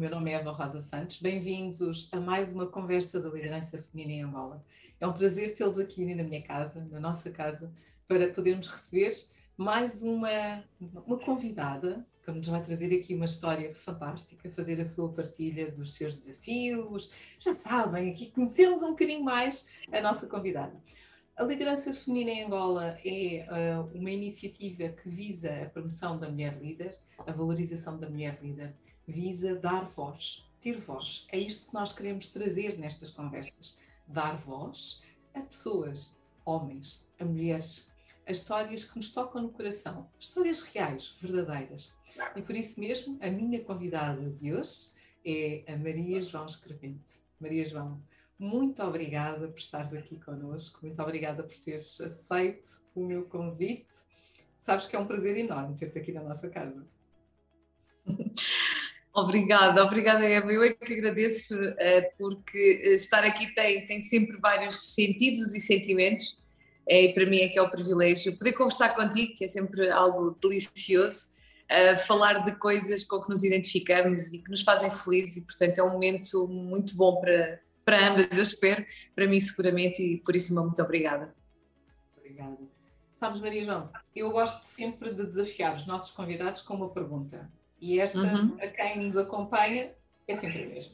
Meu nome é Eva Rosa Santos. Bem-vindos a mais uma conversa da liderança feminina em Angola. É um prazer tê-los aqui na minha casa, na nossa casa, para podermos receber mais uma, uma convidada que nos vai trazer aqui uma história fantástica, fazer a sua partilha dos seus desafios. Já sabem, aqui conhecemos um bocadinho mais a nossa convidada. A liderança feminina em Angola é uh, uma iniciativa que visa a promoção da mulher líder, a valorização da mulher líder, visa dar voz, ter voz. É isto que nós queremos trazer nestas conversas: dar voz a pessoas, homens, a mulheres, a histórias que nos tocam no coração, histórias reais, verdadeiras. E por isso mesmo, a minha convidada de hoje é a Maria João Escrevente. Maria João, muito obrigada por estares aqui connosco, muito obrigada por teres aceito o meu convite. Sabes que é um prazer enorme ter-te aqui na nossa casa. Obrigada, obrigada Eva. Eu é que agradeço uh, porque estar aqui tem, tem sempre vários sentidos e sentimentos é, e para mim é que é o privilégio poder conversar contigo, que é sempre algo delicioso, uh, falar de coisas com que nos identificamos e que nos fazem felizes e portanto é um momento muito bom para, para ambas, eu espero, para mim seguramente, e por isso, muito obrigada. Obrigada. Sabes, Maria João, eu gosto sempre de desafiar os nossos convidados com uma pergunta. E esta, uhum. a quem nos acompanha, é sempre a mesma.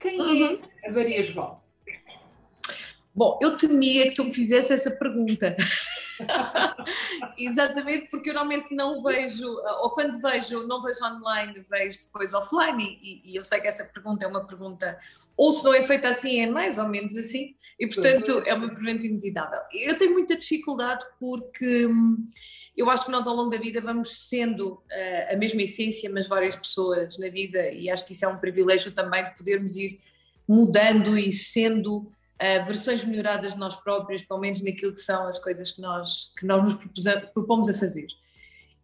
Quem uhum. é a Maria João? Bom, eu temia que tu me fizesse essa pergunta. Exatamente, porque eu normalmente não vejo, ou quando vejo, não vejo online, vejo depois offline, e, e, eu sei que essa pergunta é uma pergunta, ou se não é feita assim, é mais ou menos assim, e portanto é uma pergunta inevitável. Eu tenho muita dificuldade porque hum, eu acho que nós ao longo da vida vamos sendo uh, a mesma essência, mas várias pessoas na vida, e acho que isso é um privilégio também de podermos ir mudando e sendo uh, versões melhoradas de nós próprios, pelo menos naquilo que são as coisas que nós, que nós nos propomos a fazer.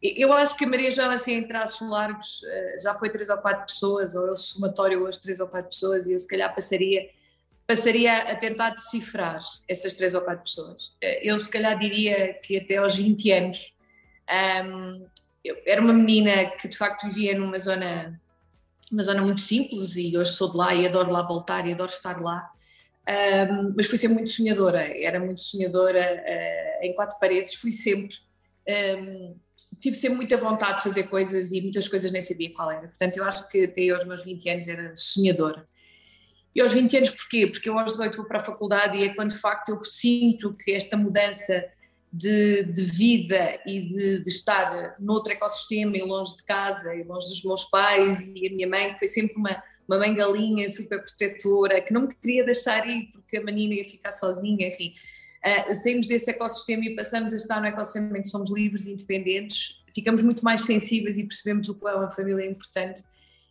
Eu acho que a Maria João, assim, em traços largos, uh, já foi três ou quatro pessoas, ou eu somatório hoje três ou quatro pessoas, e eu se calhar passaria, passaria a tentar decifrar essas três ou quatro pessoas. Uh, eu se calhar diria que até aos 20 anos um, eu era uma menina que de facto vivia numa zona, uma zona muito simples e hoje sou de lá e adoro lá voltar e adoro estar lá. Um, mas fui sempre muito sonhadora, era muito sonhadora uh, em quatro paredes, fui sempre, um, tive sempre muita vontade de fazer coisas e muitas coisas nem sabia qual era. Portanto, eu acho que até aos meus 20 anos era sonhadora. E aos 20 anos porquê? Porque eu aos 18 vou para a faculdade e é quando de facto eu sinto que esta mudança de, de vida e de, de, estar noutro ecossistema e longe de casa e longe dos meus pais e a minha mãe, que foi sempre uma, mãe galinha super protetora, que não me queria deixar ir porque a menina ia ficar sozinha, enfim. Uh, saímos desse ecossistema e passamos a estar no ecossistema em que somos livres e independentes, ficamos muito mais sensíveis e percebemos o quão a família é importante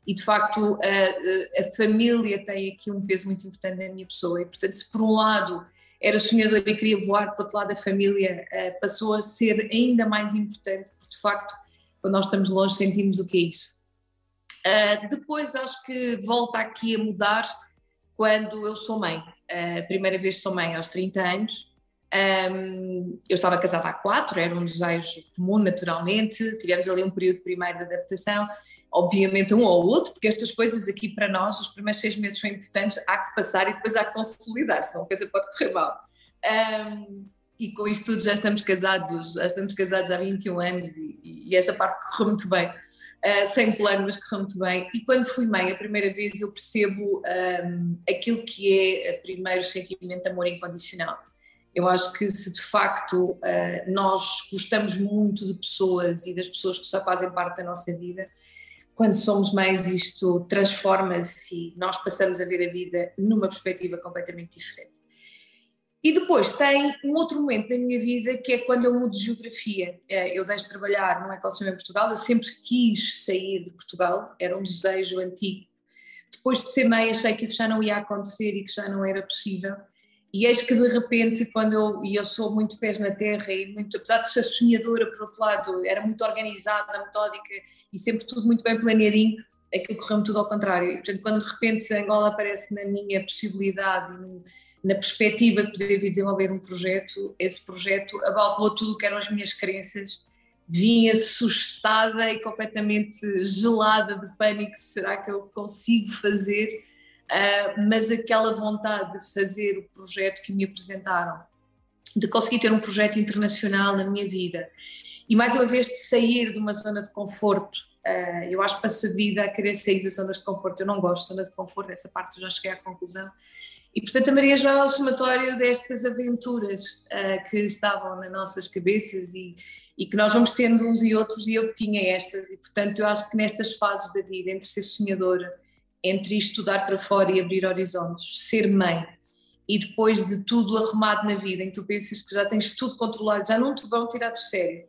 e de facto a, a família tem aqui um peso muito importante na minha pessoa e portanto se por um lado era sonhadora e queria voar o outro lado da família, eh, passou a ser ainda mais importante, porque de facto, quando nós estamos longe, sentimos o que é isso. Uh, depois acho que volta aqui a mudar quando eu sou mãe. Uh, a primeira vez que sou mãe aos 30 anos, um, eu estava casada há quatro, era um desejo comum, naturalmente. Tivemos ali um período primeiro de adaptação, obviamente um ou outro, porque estas coisas aqui para nós, os primeiros seis meses são importantes, há que passar e depois há que consolidar, senão a coisa pode correr mal. Um, e com isto tudo já estamos casados, já estamos casados há 21 anos e, e essa parte correu muito bem, uh, sem plano, mas correu muito bem. E quando fui mãe a primeira vez eu percebo um, aquilo que é o primeiro sentimento de amor incondicional eu acho que se de facto uh, nós gostamos muito de pessoas e das pessoas que só fazem parte da nossa vida, quando somos mães isto transforma-se e nós passamos a ver a vida numa perspectiva completamente diferente. E depois tem um outro momento da minha vida que é quando eu mudo de geografia. Eh, eu deixo de trabalhar no ecossistema em Portugal, eu sempre quis sair de Portugal, era um desejo antigo. Depois de ser mãe achei que isso já não ia acontecer e que já não era possível e eis que de repente, quando eu, e eu sou muito pés na terra e muito, apesar de ser sonhadora por outro lado, era muito organizada, metódica e sempre tudo muito bem planeadinho, aquilo correu-me tudo ao contrário. E, portanto, quando de repente Angola aparece na minha possibilidade, na perspectiva de poder desenvolver um projeto, esse projeto abalou tudo o que eram as minhas crenças vim assustada e completamente gelada de pânico, será que eu consigo fazer? Uh, mas aquela vontade de fazer o projeto que me apresentaram, de conseguir ter um projeto internacional na minha vida e mais uma vez de sair de uma zona de conforto. Uh, eu acho que passo a vida a querer sair das zonas de conforto. Eu não gosto de zonas de conforto, essa parte eu já cheguei à conclusão. E portanto a Maria João é o somatório destas aventuras uh, que estavam nas nossas cabeças e, e que nós vamos tendo uns e outros e eu tinha estas e portanto eu acho que nestas fases da vida, entre ser sonhadora, entre estudar para fora e abrir horizontes, ser mãe e depois de tudo arrumado na vida, em que tu pensas que já tens tudo controlado, já não te vão tirar do sério,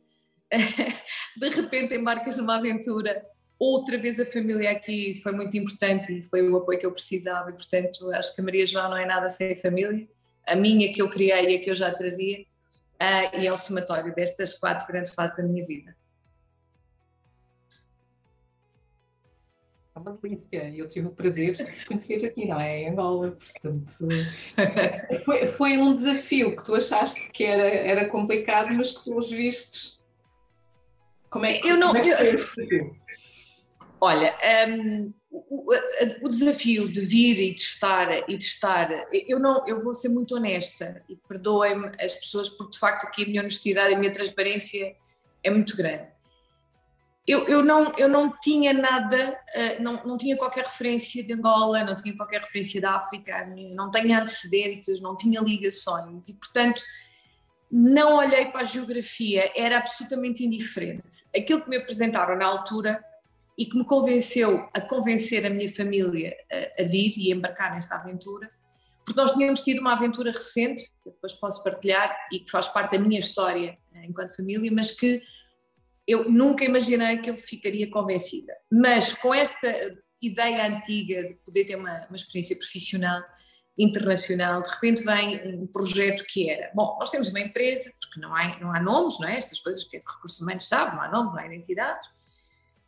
de repente embarcas numa aventura. Outra vez a família aqui foi muito importante e foi o apoio que eu precisava, e portanto acho que a Maria João não é nada sem a família, a minha que eu criei e a que eu já trazia, uh, e é o somatório destas quatro grandes fases da minha vida. É uma delícia. Eu tive o prazer de conhecer aqui, não é? Em Angola, portanto. Foi, foi, um desafio que tu achaste que era, era complicado, mas que, pelos vistos. Como é que, eu não, é eu, Olha, um, o, o, desafio de vir e de estar e de estar, eu não, eu vou ser muito honesta e perdoem-me as pessoas porque de facto aqui a minha honestidade e a minha transparência é muito grande eu, eu, não, eu não tinha nada, uh, não, não tinha qualquer referência de Angola, não tinha qualquer referência da África, não tinha antecedentes, não tinha ligações e, portanto, não olhei para a geografia, era absolutamente indiferente. Aquilo que me apresentaram na altura e que me convenceu a convencer a minha família a, a vir e embarcar nesta aventura, porque nós tínhamos tido uma aventura recente, que depois posso partilhar e que faz parte da minha história eh, enquanto família, mas que eu nunca imaginei que eu ficaria convencida. Mas com esta ideia antiga de poder ter uma, uma experiência profissional internacional, de repente vem um projeto que era, bom, nós temos uma empresa, porque não há, não há nomes, não é? Estas coisas que é de recursos humanos sabe, não há nomes, não há identidades.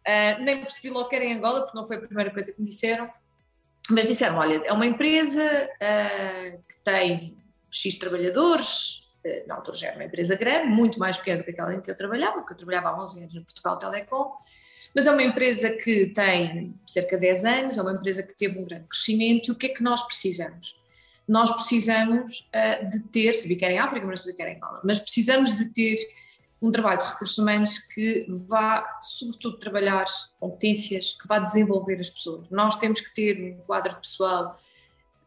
Uh, nem percebi logo que era em Angola, porque não foi a primeira coisa que me disseram, mas disseram, olha, é uma empresa uh, que tem X trabalhadores, eh, na altura já era uma empresa grande, muito mais pequena do que aquela em que eu trabalhava, porque eu trabalhava há 11 anos no Portugal Telecom, mas é uma empresa que tem cerca de 10 anos, é uma empresa que teve um grande crescimento, e o que é que nós precisamos? Nós precisamos uh, de ter, se quer em África, mas se quer em Angola, mas precisamos de ter um trabalho de recursos humanos que vá, sobretudo, trabalhar competências, que vá desenvolver as pessoas. Nós temos que ter um quadro pessoal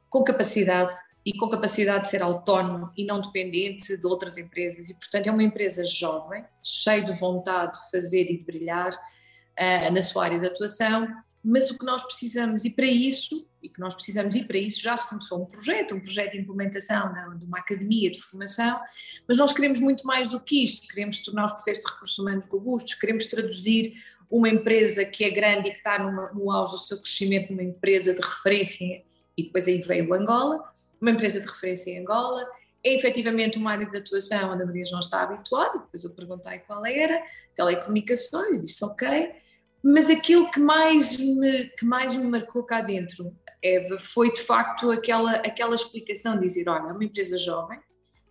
com capacidade, e com capacidade de ser autónomo e não dependente de outras empresas. E, portanto, é uma empresa jovem, cheia de vontade de fazer e de brilhar uh, na sua área de atuação, mas o que nós precisamos, e para isso, e que nós precisamos, e para isso já se começou um projeto, um projeto de implementação de uma academia de formação, mas nós queremos muito mais do que isto, queremos tornar os processos de recursos humanos robustos, queremos traduzir uma empresa que é grande e que está numa, no auge do seu crescimento numa empresa de referência, e depois aí veio Angola, uma empresa de referência em Angola, é efetivamente uma área de atuação onde a Maria João está habituada, depois eu perguntei qual era, telecomunicações, disse ok, mas aquilo que mais me, que mais me marcou cá dentro, Eva, foi de facto aquela, aquela explicação de dizer, olha, é uma empresa jovem,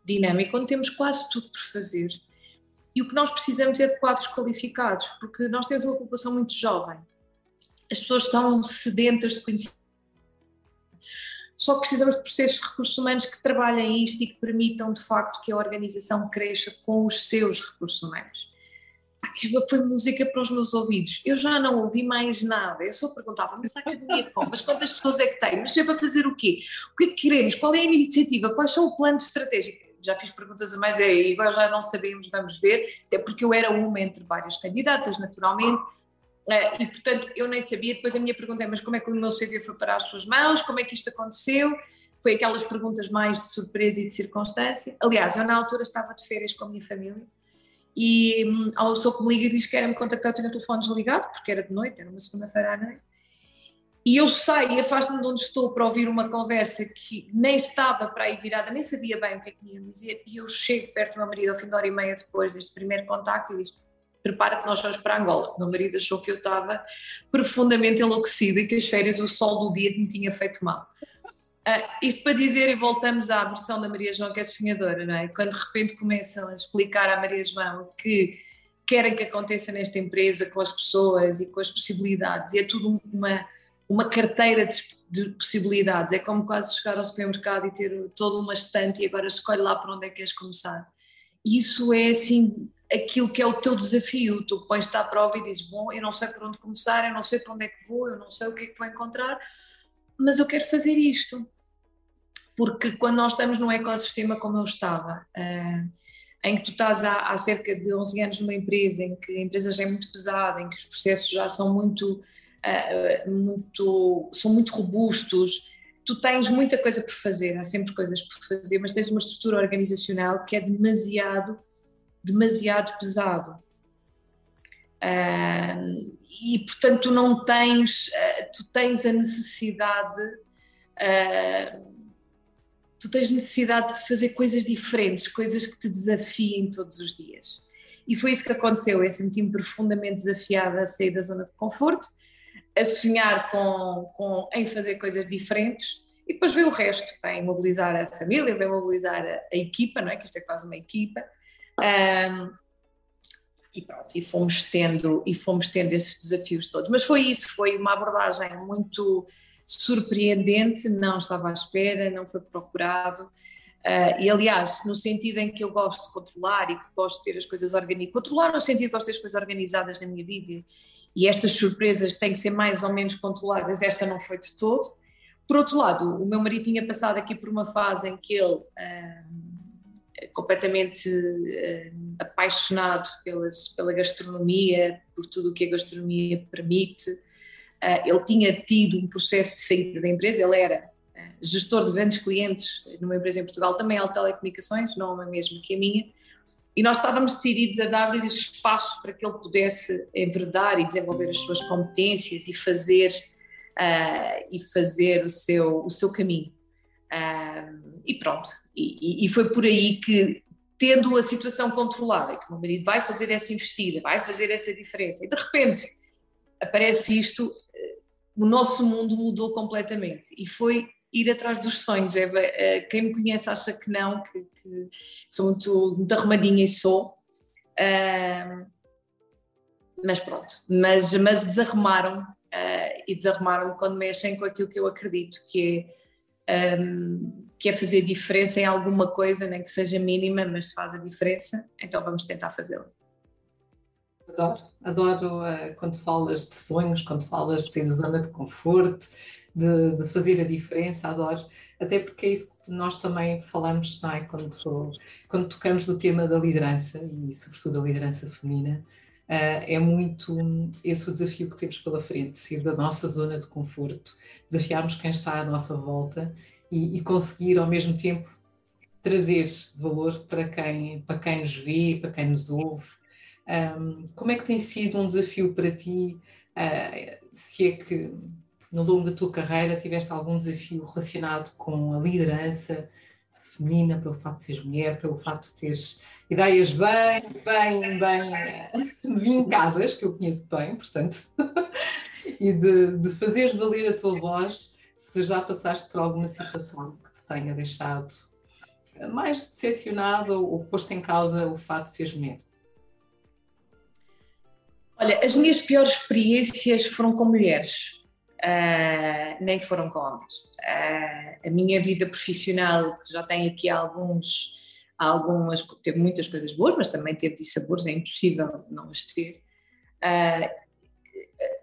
dinâmica, onde temos quase tudo por fazer, e o que nós precisamos é de quadros qualificados, porque nós temos uma população muito jovem, as pessoas estão sedentas de conhecimento, só precisamos de processos de recursos humanos que trabalhem isto e que permitam, de facto, que a organização cresça com os seus recursos humanos. Foi música para os meus ouvidos. Eu já não ouvi mais nada. Eu só perguntava, mas a academia como? Mas quantas pessoas é que tem? Mas é para fazer o quê? O que é que queremos? Qual é a iniciativa? Quais são o plano estratégico? Já fiz perguntas a mais e agora já não sabemos, vamos ver, até porque eu era uma entre várias candidatas, naturalmente, Uh, e portanto eu nem sabia. Depois a minha pergunta é: mas como é que o meu CV foi para as suas mãos? Como é que isto aconteceu? Foi aquelas perguntas mais de surpresa e de circunstância. Aliás, eu na altura estava de férias com a minha família e hum, a pessoa que me liga e diz que era me contactar, eu tinha o telefone desligado, porque era de noite, era uma segunda-feira à noite. E eu saio e afasto-me de onde estou para ouvir uma conversa que nem estava para aí virada, nem sabia bem o que é que me iam dizer. E eu chego perto do meu marido ao fim de hora e meia depois deste primeiro contacto e diz: prepara que nós vamos para Angola. Meu marido achou que eu estava profundamente enlouquecida e que as férias, o sol do dia me tinha feito mal. Uh, isto para dizer, e voltamos à versão da Maria João que é sonhadora, não é? Quando de repente começam a explicar à Maria João que querem que aconteça nesta empresa com as pessoas e com as possibilidades. E é tudo uma, uma carteira de, de possibilidades. É como quase chegar ao supermercado e ter toda uma estante e agora escolhe lá para onde é que queres começar. Isso é assim aquilo que é o teu desafio. Tu pões-te à prova e dizes: Bom, eu não sei por onde começar, eu não sei para onde é que vou, eu não sei o que é que vou encontrar, mas eu quero fazer isto. Porque quando nós estamos num ecossistema como eu estava, uh, em que tu estás há, há, cerca de 11 anos numa empresa, em que a empresa já é muito pesada, em que os processos já são muito, uh, muito, são muito robustos, tu tens muita coisa por fazer, há sempre coisas por fazer, mas tens uma estrutura organizacional que é demasiado, demasiado pesado. Uh, e portanto tu não tens, uh, tu tens a necessidade uh, tu tens necessidade de fazer coisas diferentes, coisas que te desafiem todos os dias. E foi isso que aconteceu. Eu senti-me profundamente desafiada a sair da zona de conforto, a sonhar com, com, em fazer coisas diferentes e depois vem o resto, vem mobilizar a família, vem mobilizar a, a equipa, não é? Que isto é quase uma equipa. Um, e pronto, e fomos tendo e fomos tendo esses desafios todos. Mas foi isso, foi uma abordagem muito surpreendente, não estava à espera, não foi procurado. Uh, e aliás, no sentido em que eu gosto de controlar e que gosto de ter as coisas organizadas, controlar no sentido que gosto de ter as coisas organizadas na minha vida e estas surpresas têm que ser mais ou menos controladas, esta não foi de todo. Por outro lado, o meu marido tinha passado aqui por uma fase em que ele, uh, completamente uh, apaixonado pelas, pela gastronomia, por tudo o que a gastronomia permite, ele tinha tido um processo de saída da empresa, ele era ah, gestor de grandes clientes numa empresa em Portugal, também alta telecomunicações, não a mesma que a minha, e nós estávamos decididos a dar-lhe espaço para que ele pudesse enverdar e desenvolver as suas competências e fazer, uh, e fazer o, seu, o seu caminho. Uh, e pronto, e, e, foi por aí que, tendo a situação controlada, que o meu marido vai fazer essa investida, vai fazer essa diferença, e de repente aparece isto, o nosso mundo mudou completamente e foi ir atrás dos sonhos. É, quem me conhece acha que não, que, que sou muito, muito arrumadinha e sou. Uh, mas pronto, mas, mas desarrumaram uh, e desarrumaram quando mexem com aquilo que eu acredito que é, um, que é fazer diferença em alguma coisa, nem que seja mínima, mas se faz a diferença, então vamos tentar fazê-la. Adoro, adoro uh, quando falas de sonhos, quando falas de sair da zona de conforto, de, de, fazer a diferença, adoro, até porque é isso que nós também falamos não é? quando, quando tocamos no tema da liderança e sobretudo da liderança feminina, uh, é muito esse o desafio que temos pela frente, sair da nossa zona de conforto, desafiarmos quem está à nossa volta e, e conseguir ao mesmo tempo trazer valor para quem, para quem nos vê, para quem nos ouve, um, como é que tem sido um desafio para ti? Uh, se é que no longo da tua carreira tiveste algum desafio relacionado com a liderança feminina, pelo facto de seres mulher, pelo facto de teres ideias bem, bem, bem eh, vincadas, que eu conheço bem, portanto, e de, de fazeres valer a tua voz se já passaste por alguma situação que te tenha deixado mais decepcionado ou posto em causa o facto de seres mulher. Olha, as minhas piores experiências foram com mulheres, uh, nem foram com homens. Uh, a minha vida profissional, que já tem aqui alguns, algumas, teve muitas coisas boas, mas também teve dissabores, é impossível não as ter. Uh,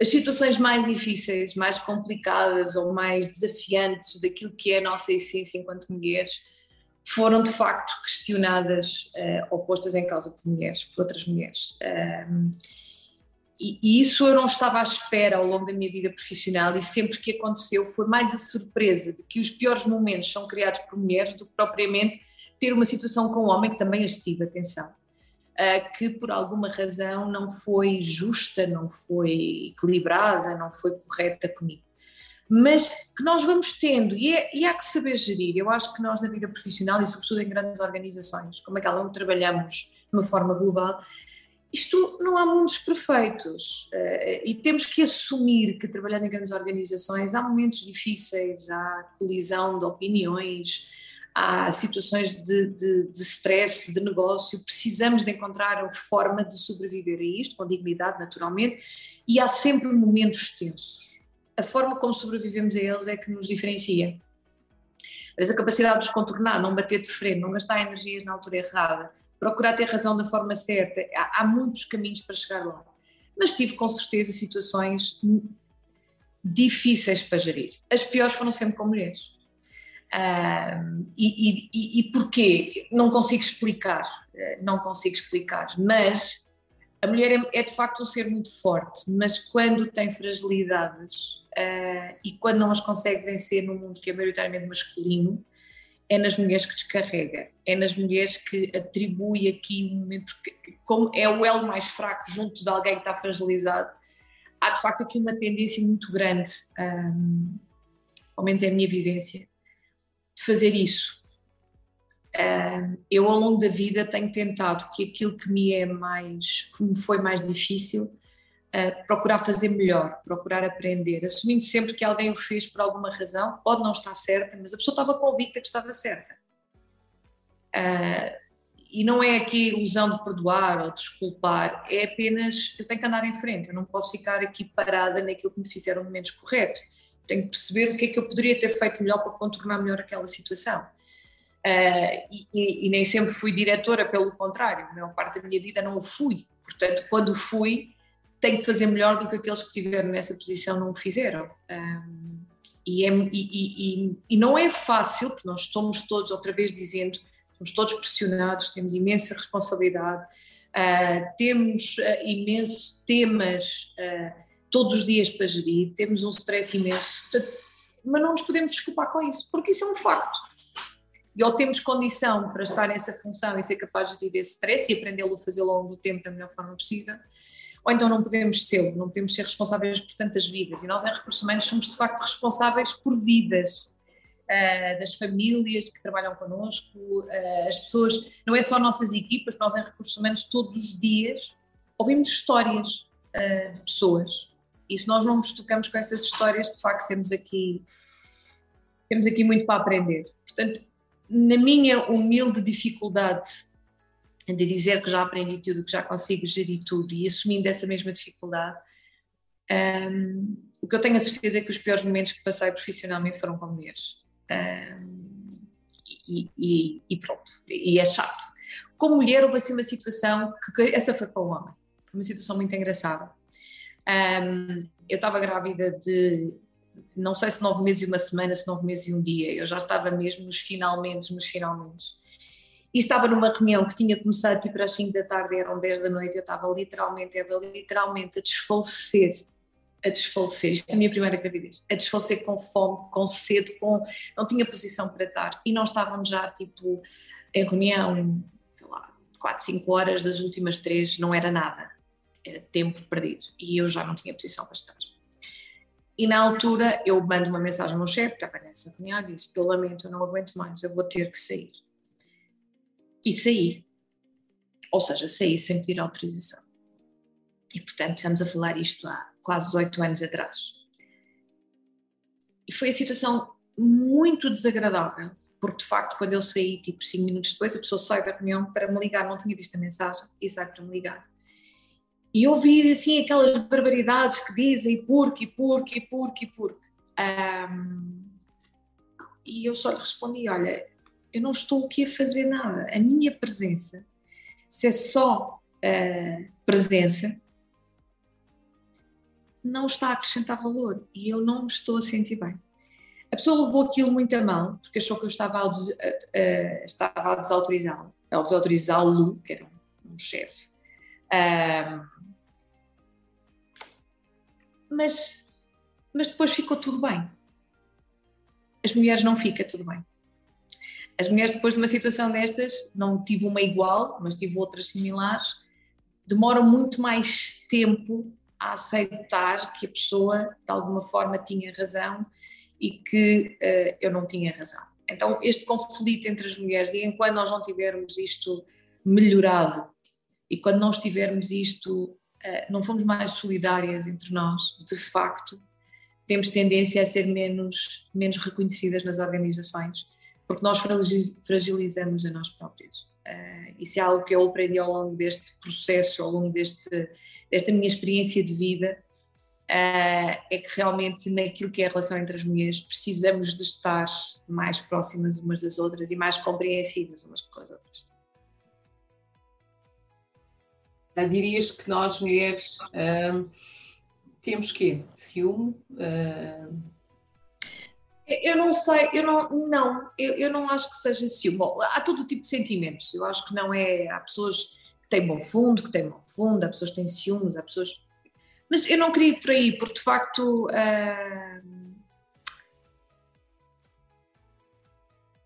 as situações mais difíceis, mais complicadas ou mais desafiantes daquilo que é a nossa essência enquanto mulheres foram de facto questionadas uh, ou postas em causa por mulheres, por outras mulheres. Uh, e, isso eu não estava à espera ao longo da minha vida profissional e sempre que aconteceu foi mais a surpresa de que os piores momentos são criados por mulheres do que propriamente ter uma situação com um homem que também as tive, atenção, uh, que por alguma razão não foi justa, não foi equilibrada, não foi correta comigo. Mas que nós vamos tendo, e, é, e há que saber gerir. Eu acho que nós na vida profissional e sobretudo em grandes organizações, como aquela onde trabalhamos de uma forma global, isto não há mundos perfeitos uh, e temos que assumir que trabalhando em grandes organizações há momentos difíceis, há colisão de opiniões, há situações de, de, de stress, de negócio, precisamos de encontrar a forma de sobreviver a isto, com dignidade, naturalmente, e há sempre momentos tensos. A forma como sobrevivemos a eles é que nos diferencia. Mas a capacidade de os contornar, não bater de frente, não gastar energias na altura errada, procurar ter razão da forma certa, há, há muitos caminhos para chegar lá. Mas tive com certeza situações difíceis para gerir. As piores foram sempre com mulheres. Uh, e, e, e, porquê? Não consigo explicar, eh, não consigo explicar, mas a mulher é, é de facto um ser muito forte, mas quando tem fragilidades uh, e quando não as consegue vencer num mundo que é maioritariamente masculino, é nas mulheres que descarrega, é nas mulheres que atribui aqui um momento, como é o elo mais fraco junto de alguém que está fragilizado, há de facto aqui uma tendência muito grande, um, ao menos é a minha vivência, de fazer isso. Um, eu ao longo da vida tenho tentado que aquilo que me é mais, que me foi mais difícil, uh, procurar fazer melhor, procurar aprender, assumindo sempre que alguém o fez por alguma razão, pode não estar certa, mas a pessoa estava convicta que estava certa. Uh, e não é aqui ilusão de perdoar ou desculpar, é apenas eu tenho que andar em frente, eu não posso ficar aqui parada naquilo que me fizeram no menos correto tenho que perceber o que é que eu poderia ter feito melhor para contornar melhor aquela situação. Uh, e, e, nem sempre fui diretora, pelo contrário, a maior parte da minha vida não o fui. Portanto, quando fui, tenho que fazer melhor do que aqueles que estiveram nessa posição não o fizeram. Um, e, é, e, e, não é fácil, porque nós estamos todos, outra vez dizendo, estamos todos pressionados, temos imensa responsabilidade, uh, temos uh, imensos temas todos os dias para gerir, temos um stress imenso, mas não nos podemos desculpar com isso, porque isso é um facto. E ou temos condição para estar nessa função e ser capaz de gerir esse stress e aprendê-lo a fazer ao longo do tempo da melhor forma possível, ou então não podemos ser, não podemos ser responsáveis por tantas vidas. E nós, em recursos humanos, somos de facto responsáveis por vidas. Uh, das famílias que trabalham connosco, uh, as pessoas, não é só nossas equipas, nós em recursos humanos todos os dias ouvimos histórias uh, de pessoas e se nós não nos tocamos com essas histórias, de facto temos aqui, temos aqui muito para aprender. Portanto, na minha humilde dificuldade de dizer que já aprendi tudo, que já consigo gerir tudo e assumindo essa mesma dificuldade, um, o que eu tenho a certeza é que os piores momentos que passei profissionalmente foram com mulheres. Um, e, e, e, pronto, e é chato. Com mulher houve assim uma situação, que, essa foi com o homem, foi uma situação muito engraçada. Um, eu estava grávida de, não sei se nove meses e uma semana, se nove meses e um dia. Eu já estava mesmo nos finalmente, nos finalmente. E estava numa reunião que tinha começado tipo às 5 da tarde, eram 10 da noite, eu estava literalmente, eu estava literalmente a desfalecer, a desfalecer, isto é a minha primeira gravidez, a desfalecer com fome, com sede, com, não tinha posição para estar. E nós estávamos já tipo em reunião, sei lá, 4, 5 horas, das últimas três não era nada era tempo perdido e eu já não tinha posição para estar. E na altura eu mando uma mensagem ao meu chefe, estava nessa reunião, e disse: Pelo lamento, eu não aguento mais, eu vou ter que sair. E saí. Ou seja, saí sem pedir autorização. E portanto, estamos a falar isto há quase oito anos atrás. E foi a situação muito desagradável, porque de facto, quando eu saí, tipo cinco minutos depois, a pessoa sai da reunião para me ligar, não tinha visto a mensagem, e sai para me ligar. E ouvi assim aquelas barbaridades que dizem porque, porque, porque, porque. Um, e eu só lhe respondi: olha, eu não estou aqui a fazer nada. A minha presença, se é só uh, presença, não está a acrescentar valor e eu não me estou a sentir bem. A pessoa levou aquilo muito a mal, porque achou que eu estava a, des, uh, estava a desautorizá-lo, ao desautorizá-lo, que era um, um chefe. Mas, mas depois ficou tudo bem. As mulheres não fica tudo bem. As mulheres, depois de uma situação destas, não tive uma igual, mas tive outras similares, demoram muito mais tempo a aceitar que a pessoa, de alguma forma, tinha razão e que uh, eu não tinha razão. Então, este conflito entre as mulheres, e enquanto nós não tivermos isto melhorado e quando nós tivermos isto eh, não fomos mais solidárias entre nós, de facto, temos tendência a ser menos, menos reconhecidas nas organizações, porque nós fragilizamos a nós próprios. Uh, isso é algo que eu aprendi ao longo deste processo, ao longo deste, desta minha experiência de vida, uh, é que realmente naquilo que é a relação entre as mulheres precisamos de estar mais próximas umas das outras e mais compreensivas umas com as outras. Dirias que nós mulheres uh, temos que ciúme? Eu não sei, eu não, não eu, eu não acho que seja ciúme. Bom, há todo tipo de sentimentos. Eu acho que não é. Há pessoas que têm bom fundo, que têm mau fundo, há pessoas que têm ciúmes, há pessoas. Mas eu não queria ir por aí, porque de facto. Uh...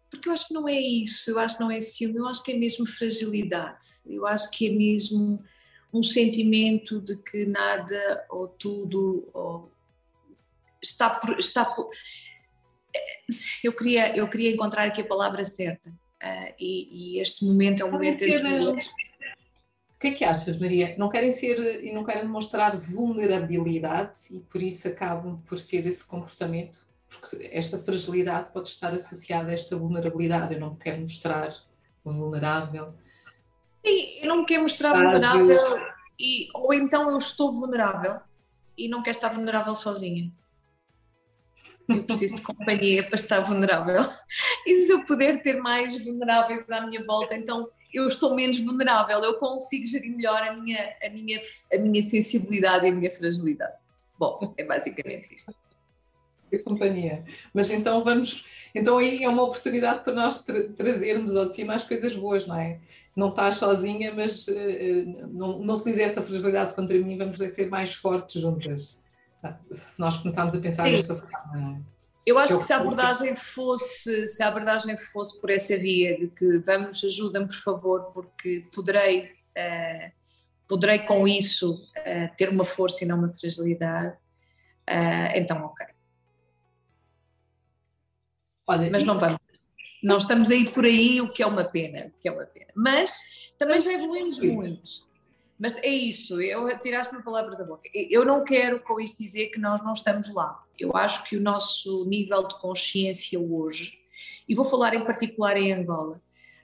Porque eu acho que não é isso, eu acho que não é ciúme, eu acho que é mesmo fragilidade, eu acho que é mesmo um sentimento de que nada ou tudo ou está por, está por, eu queria, eu queria encontrar aqui a palavra certa uh, e, e, este momento é um momento entre mulheres. O que é que achas, Maria? Não querem ser e não querem demonstrar vulnerabilidade e por isso acabam por ter esse comportamento? Porque esta fragilidade pode estar associada a esta vulnerabilidade. Eu não quero mostrar vulnerável. Sim, eu não me quero mostrar vulnerável e, ou então eu estou vulnerável e não quero estar vulnerável sozinha eu preciso de companhia para estar vulnerável. E se eu puder ter mais vulneráveis à minha volta, então eu estou menos vulnerável, eu consigo gerir melhor a minha, a minha, a minha sensibilidade e a minha fragilidade. Bom, é basicamente isto. De companhia. Mas então vamos, então aí é uma oportunidade para nós tra trazermos ao de cima as coisas boas, não é? Não estás sozinha, mas uh, não, não utilize esta fragilidade contra mim, vamos ser mais fortes juntas. Nós começámos a pensar desta forma. Eu acho que se a abordagem fosse, se a abordagem fosse por essa via de que vamos, ajudem por favor, porque poderei, uh, poderei com isso uh, ter uma força e não uma fragilidade, uh, então ok. Olha, Mas não vamos. Não estamos aí por aí, o que é uma pena, o que é uma pena. Mas também já evoluímos muito. Mas é isso, eu tiraste uma palavra da boca. Eu não quero com isto dizer que nós não estamos lá. Eu acho que o nosso nível de consciência hoje, e vou falar em particular em Angola,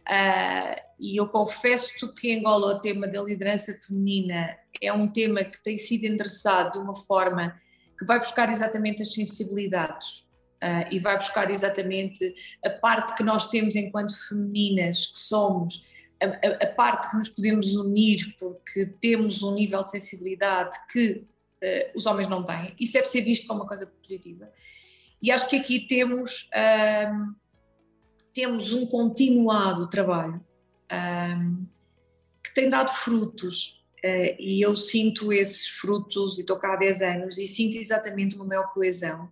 uh, e eu confesso que em Angola o tema da liderança feminina é um tema que tem sido endereçado de uma forma que vai buscar exatamente as sensibilidades uh, e vai buscar exatamente a parte que nós temos enquanto femininas que somos a, a, parte que nos podemos unir porque temos um nível de sensibilidade que uh, os homens não têm, isso deve ser visto como uma coisa positiva. E acho que aqui temos, um, temos um continuado trabalho um, que tem dado frutos. Uh, e eu sinto esses frutos, e estou cá há 10 anos, e sinto exatamente uma maior coesão,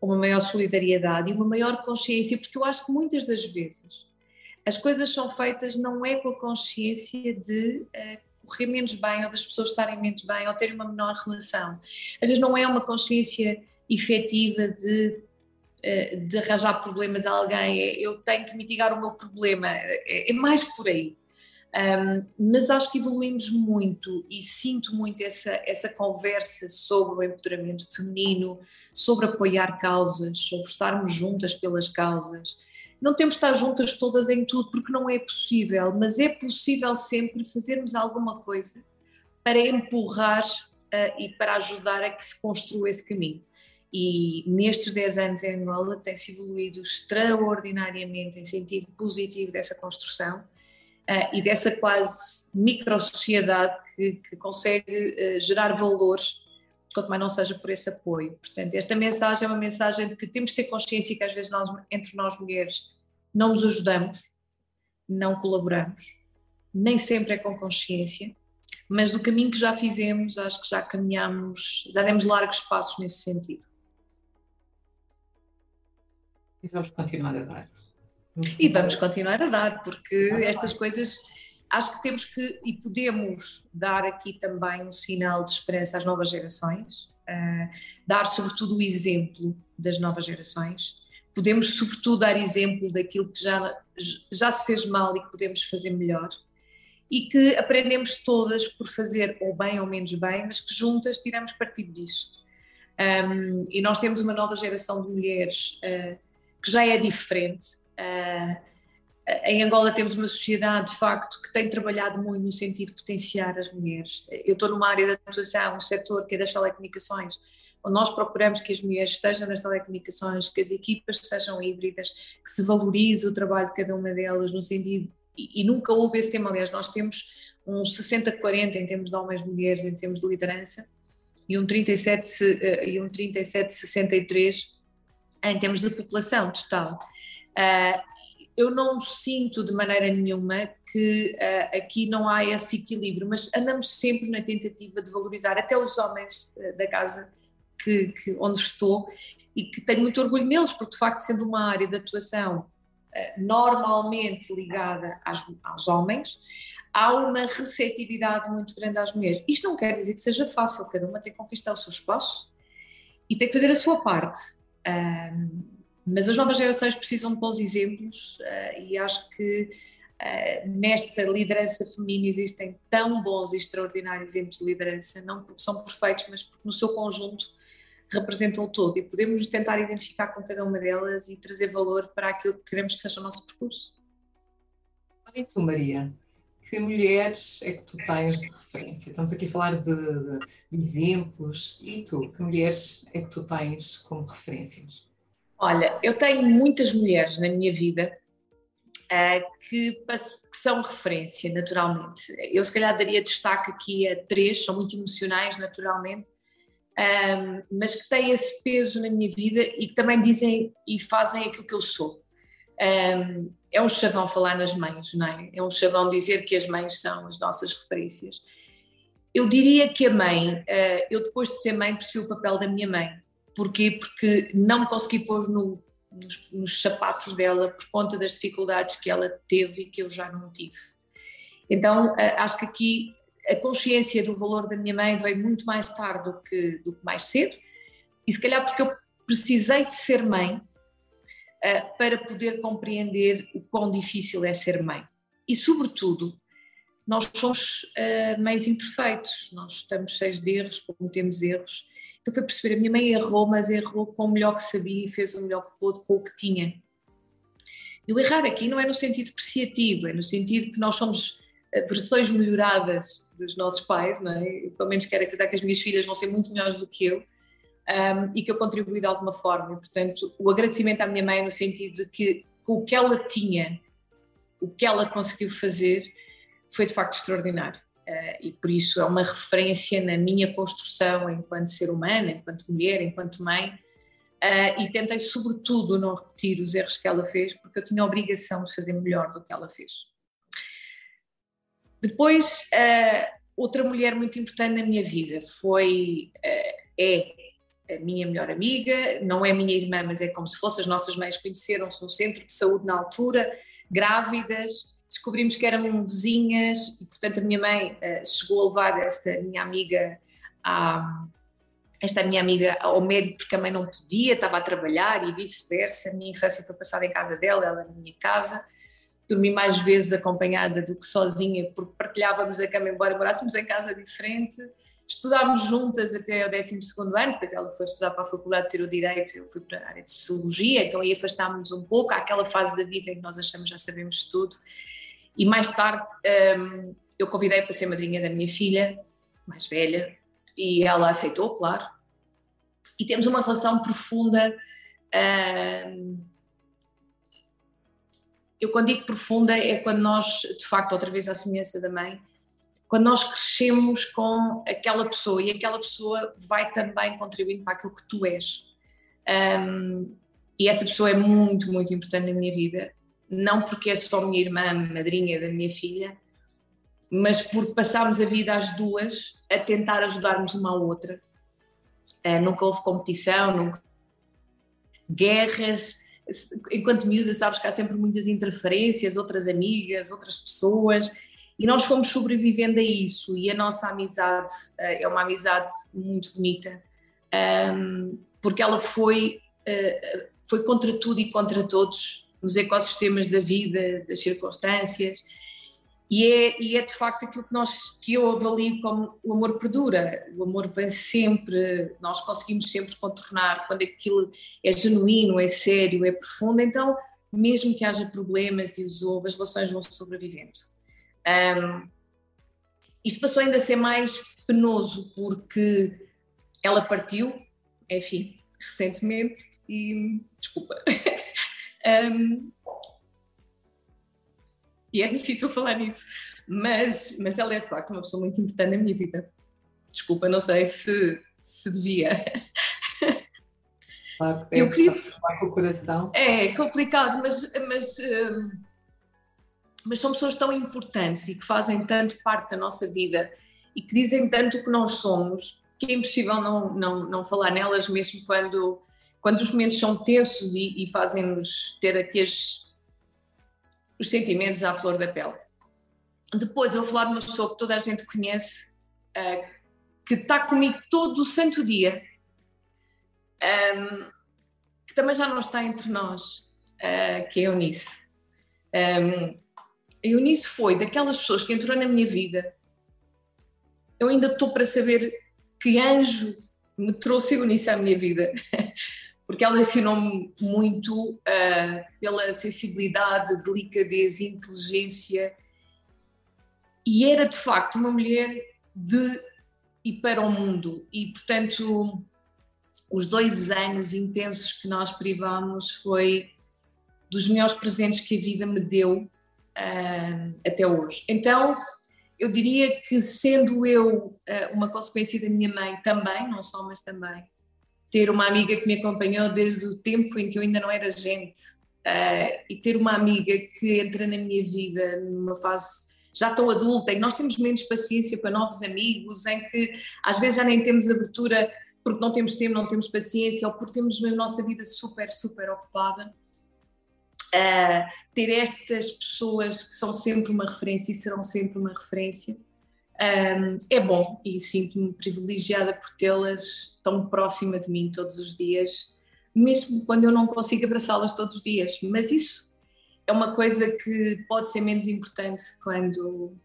uma maior solidariedade e uma maior consciência, porque eu acho que muitas das vezes as coisas são feitas não é com a consciência de uh, correr menos bem ou das pessoas estarem menos bem ou terem uma menor relação. Às vezes não é uma consciência efetiva de, uh, de arranjar problemas a alguém, é, eu tenho que mitigar o meu problema, é, é mais por aí. Um, mas acho que evoluímos muito e sinto muito essa, essa conversa sobre o empoderamento feminino, sobre apoiar causas, sobre estarmos juntas pelas causas. Não temos de estar juntas todas em tudo, porque não é possível, mas é possível sempre fazermos alguma coisa para empurrar uh, e para ajudar a que se construa esse caminho. E nestes 10 anos em Angola tem-se evoluído extraordinariamente em sentido positivo dessa construção uh, e dessa quase micro-sociedade que, que consegue uh, gerar valores quanto mais não seja por esse apoio. Portanto, esta mensagem é uma mensagem de que temos de ter consciência que às vezes nós, entre nós mulheres, não nos ajudamos, não colaboramos, nem sempre é com consciência, mas do caminho que já fizemos, acho que já caminhamos, já demos largos passos nesse sentido. E vamos continuar a dar. E vamos continuar a dar, porque estas coisas acho que temos que e podemos dar aqui também um sinal de esperança às novas gerações, uh, dar sobretudo o exemplo das novas gerações. Podemos, sobretudo, dar exemplo daquilo que já, já se fez mal e que podemos fazer melhor e que aprendemos todas por fazer ou bem ou menos bem, mas que juntas tiramos partido disso. Um, e nós temos uma nova geração de mulheres uh, que já é diferente, em Angola temos uma sociedade, de facto, que tem trabalhado muito no sentido de potenciar as mulheres. Eu estou numa área de atuação, um setor que é das telecomunicações, onde nós procuramos que as mulheres estejam nas telecomunicações, que as equipas sejam híbridas, que se valorize o trabalho de cada uma delas no sentido e, nunca houve esse tema. Aliás, nós temos um 60-40 em termos de homens e mulheres, em termos de liderança, e um 37-63 eh, e um 37, em termos de população total. Uh, eu não sinto de maneira nenhuma que uh, aqui não há esse equilíbrio, mas andamos sempre na tentativa de valorizar até os homens uh, da casa que, que, onde estou e que tenho muito orgulho neles, porque de facto, sendo uma área de atuação uh, normalmente ligada às, aos homens, há uma receptividade muito grande às mulheres. Isto não quer dizer que seja fácil, cada uma tem que conquistar o seu espaço e tem que fazer a sua parte. Mas as novas gerações precisam de bons exemplos uh, e acho que uh, nesta liderança feminina existem tão bons e extraordinários exemplos de liderança, não porque são perfeitos, mas porque no seu conjunto representam o todo e podemos tentar identificar com cada uma delas e trazer valor para aquilo que queremos que seja o nosso percurso. E tu, Maria, que mulheres é que tu tens de referência? Estamos aqui a falar de, de, exemplos e tu, que mulheres é que tu tens como referências? Olha, eu tenho muitas mulheres na minha vida uh, que, que, são referência, naturalmente. Eu, se calhar, daria destaque aqui a três, são muito emocionais, naturalmente, um, ehm, mas que têm esse peso na minha vida e que também dizem e fazem aquilo que eu sou. Um, ehm, é um chavão falar nas mães, não é? É um chavão dizer que as mães são as nossas referências. Eu diria que a mãe, uh, eu depois de ser mãe percebi o papel da minha mãe Porquê? Porque não me consegui pôr no, nos, nos, sapatos dela por conta das dificuldades que ela teve e que eu já não tive. Então, acho que aqui a consciência do valor da minha mãe veio muito mais tarde do que, do que mais cedo, e se calhar porque eu precisei de ser mãe uh, para poder compreender o quão difícil é ser mãe. E, sobretudo, nós somos uh, mães imperfeitos, nós estamos cheios de erros, cometemos erros, então foi perceber, a minha mãe errou, mas errou com o melhor que sabia e fez o melhor que pôde com o que tinha. E o errar aqui não é no sentido apreciativo, é no sentido que nós somos eh, versões melhoradas dos nossos pais, não é? Eu, pelo menos quero acreditar que as minhas filhas vão ser muito melhores do que eu um, e que eu contribuí de alguma forma. E, portanto, o agradecimento à minha mãe no sentido de que com o que ela tinha, o que ela conseguiu fazer, foi de facto extraordinário. Uh, e por isso é uma referência na minha construção enquanto ser humana, enquanto mulher, enquanto mãe, uh, e tentei sobretudo não repetir os erros que ela fez, porque eu tinha a obrigação de fazer melhor do que ela fez. Depois, uh, outra mulher muito importante na minha vida foi, é a minha melhor amiga, não é minha irmã, mas é como se fosse, as nossas mães conheceram-se no centro de saúde na altura, grávidas, descobrimos que eram vizinhas e, portanto, a minha mãe uh, chegou a levar esta minha amiga a, esta minha amiga ao médico porque a mãe não podia, estava a trabalhar e vice-versa. A minha infância foi passada em casa dela, ela na minha casa. Dormi mais vezes acompanhada do que sozinha, porque partilhávamos a cama, embora morássemos em casa diferente. Estudámos juntas até o 12 ano, depois ela foi estudar para a Faculdade de Tiro Direito, eu fui para a área de Sociologia, então aí afastámos um pouco, àquela fase da vida em que nós achamos já sabemos tudo. E mais tarde um, eu convidei para ser madrinha da minha filha, mais velha, e ela aceitou, claro. E temos uma relação profunda. Um, eu quando digo profunda é quando nós, de facto, outra vez à semelhança da mãe, quando nós crescemos com aquela pessoa e aquela pessoa vai também contribuindo para aquilo que tu és. Um, e essa pessoa é muito, muito importante na minha vida não porque é só minha irmã, madrinha da minha filha, mas porque passámos a vida as duas a tentar ajudarmos uma à outra. Uh, nunca houve competição, nunca. Guerras. Enquanto miúda, sabes que há sempre muitas interferências, outras amigas, outras pessoas, e nós fomos sobrevivendo a isso. E a nossa amizade uh, é uma amizade muito bonita, um, porque ela foi, uh, foi contra tudo e contra todos nos ecossistemas da vida, das circunstâncias, e é, e é de facto aquilo que, nós, que eu avalio como o amor perdura. O amor vem sempre, nós conseguimos sempre contornar quando aquilo é genuíno, é sério, é profundo. Então, mesmo que haja problemas e as relações vão sobrevivendo. Um, isto passou ainda a ser mais penoso porque ela partiu, enfim, recentemente e desculpa. um, e é difícil falar nisso, mas, mas ela é de facto uma pessoa muito importante na minha vida. Desculpa, não sei se, se devia. Claro que eu queria falar com o coração. É complicado, mas, mas, mas são pessoas tão importantes e que fazem tanto parte da nossa vida e que dizem tanto o que nós somos que é impossível não, não, não falar nelas mesmo quando, quando os momentos são tensos e, e fazem-nos ter aqui as, os sentimentos à flor da pele. Depois eu vou falar de uma pessoa que toda a gente conhece, uh, que está comigo todo o santo dia, um, que também já não está entre nós, uh, que é a Eunice. Um, a Eunice foi daquelas pessoas que entrou na minha vida. Eu ainda estou para saber que anjo me trouxe a Eunice à minha vida. Porque ela ensinou-me muito uh, pela sensibilidade, delicadeza, inteligência. E era de facto uma mulher de e para o mundo. E, portanto, os dois anos intensos que nós privamos foi dos melhores presentes que a vida me deu uh, até hoje. Então, eu diria que, sendo eu uh, uma consequência da minha mãe também, não só, mas também, ter uma amiga que me acompanhou desde o tempo em que eu ainda não era gente uh, e ter uma amiga que entra na minha vida numa fase já tão adulta, em que nós temos menos paciência para novos amigos, em que às vezes já nem temos abertura porque não temos tempo, não temos paciência ou porque temos a nossa vida super, super ocupada. Uh, ter estas pessoas que são sempre uma referência e serão sempre uma referência um, é bom e sinto-me privilegiada por tê-las tão próxima de mim todos os dias, mesmo quando eu não consigo abraçá-las todos os dias. Mas isso é uma coisa que pode ser menos importante quando,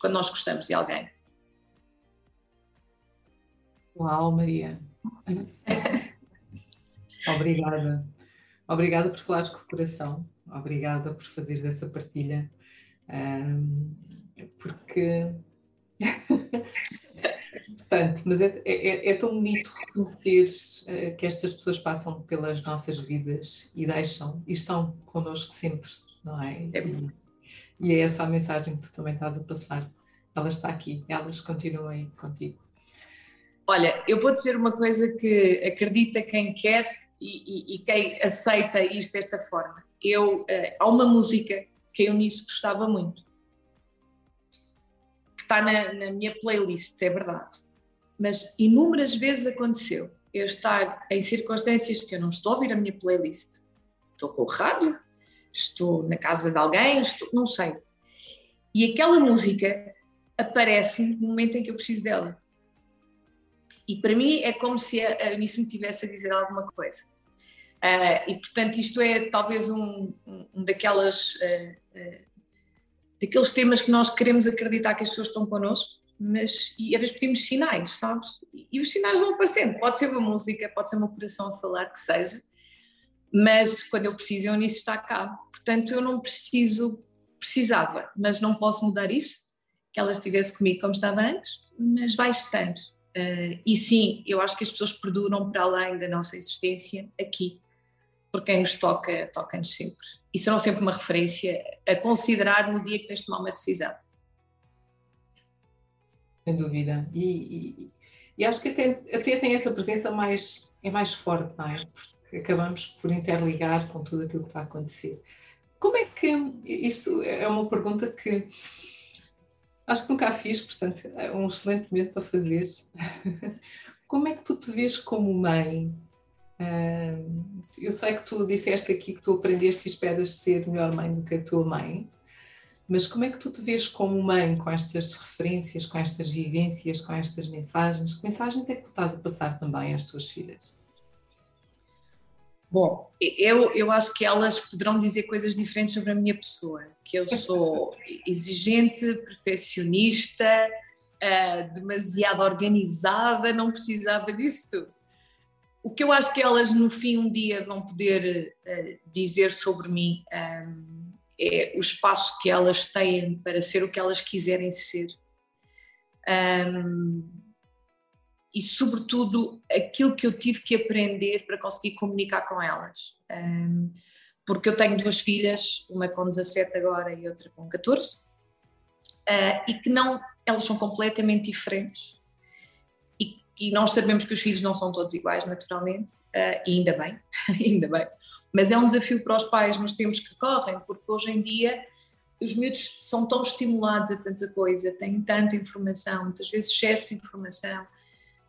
quando nós gostamos de alguém. Uau, Maria! Obrigada. Obrigada por falares com o coração. Obrigada por fazer dessa partilha. Porque. Portanto, mas é, é, é, tão bonito reconhecer uh, que estas pessoas passam pelas nossas vidas e deixam e estão connosco sempre, não é? é e, e é essa a mensagem que tu também estás a passar. Ela está aqui, elas continuem contigo. Olha, eu vou dizer uma coisa que acredita quem quer e, e, e quem aceita isto desta forma. Eu, uh, há uma música que eu nisso gostava muito, está na, na minha playlist, é verdade. Mas inúmeras vezes aconteceu eu estar em circunstâncias que eu não estou a ouvir a minha playlist. Estou com o rádio, estou na casa de alguém, estou, não sei. E aquela música aparece no momento em que eu preciso dela. E para mim é como se a Eunice me tivesse a dizer alguma coisa. Uh, e portanto isto é talvez um, um daquelas, uh, uh, daqueles temas que nós queremos acreditar que as pessoas estão connosco, mas e às vezes pedimos sinais, sabes? E, os sinais vão aparecendo. Pode ser uma música, pode ser uma coração a falar, que seja, mas quando eu preciso, a Eunice está cá. Portanto, eu não preciso, precisava, mas não posso mudar isso, que ela estivesse comigo como estava antes, mas vai estando. Uh, e sim, eu acho que as pessoas perduram para além da nossa existência aqui, porque quem nos toca, toca-nos sempre. E serão sempre uma referência a considerar no dia que tens de tomar uma decisão. Sem dúvida. E, e, e acho que até, até tem essa presença mais, é mais forte, não é? Porque acabamos por interligar com tudo aquilo que está a acontecer. Como é que. Isto é uma pergunta que Acho que nunca fiz, portanto, é um excelente momento para fazer. Como é que tu te vês como mãe? Eu sei que tu disseste aqui que tu aprendeste e esperas ser melhor mãe do que a tua mãe, mas como é que tu te vês como mãe com estas referências, com estas vivências, com estas mensagens? Que mensagens é que tu estás a passar também às tuas filhas? Bom, eu, eu acho que elas poderão dizer coisas diferentes sobre a minha pessoa, que eu sou exigente, perfeccionista, uh, demasiado organizada, não precisava disso tudo. O que eu acho que elas no fim um dia vão poder uh, dizer sobre mim um, é o espaço que elas têm para ser o que elas quiserem ser. Um, e, sobretudo, aquilo que eu tive que aprender para conseguir comunicar com elas. Um, porque eu tenho duas filhas, uma com 17 agora e outra com 14, uh, ah, e que não, elas são completamente diferentes. E, nós sabemos que os filhos não são todos iguais, naturalmente, uh, e ainda bem, ainda bem. Mas é um desafio para os pais nos tempos que correm, porque hoje em dia os miúdos são tão estimulados a tanta coisa, têm tanta informação, muitas vezes excesso de informação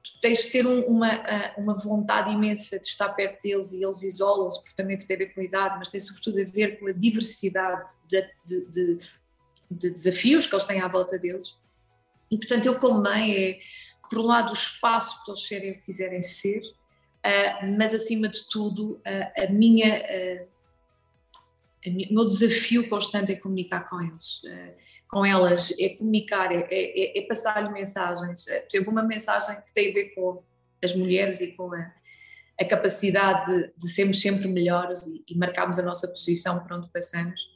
tu tens que ter um, uma, uma vontade imensa de estar perto deles e eles isolam-se, porque também tem a ver com a idade, mas tem sobretudo a ver com a diversidade de, de, de, de desafios que eles têm à volta deles. E portanto, eu, como mãe, é, por um lado, o espaço para eles serem o que quiserem ser, uh, mas acima de tudo, uh, a minha. Uh, o meu desafio constante é comunicar com eles com elas é comunicar, é, é, é passar-lhe mensagens. Por exemplo, uma mensagem que tem a ver com as mulheres e com a, a capacidade de, de, sermos sempre melhores e, e marcarmos a nossa posição por onde passamos,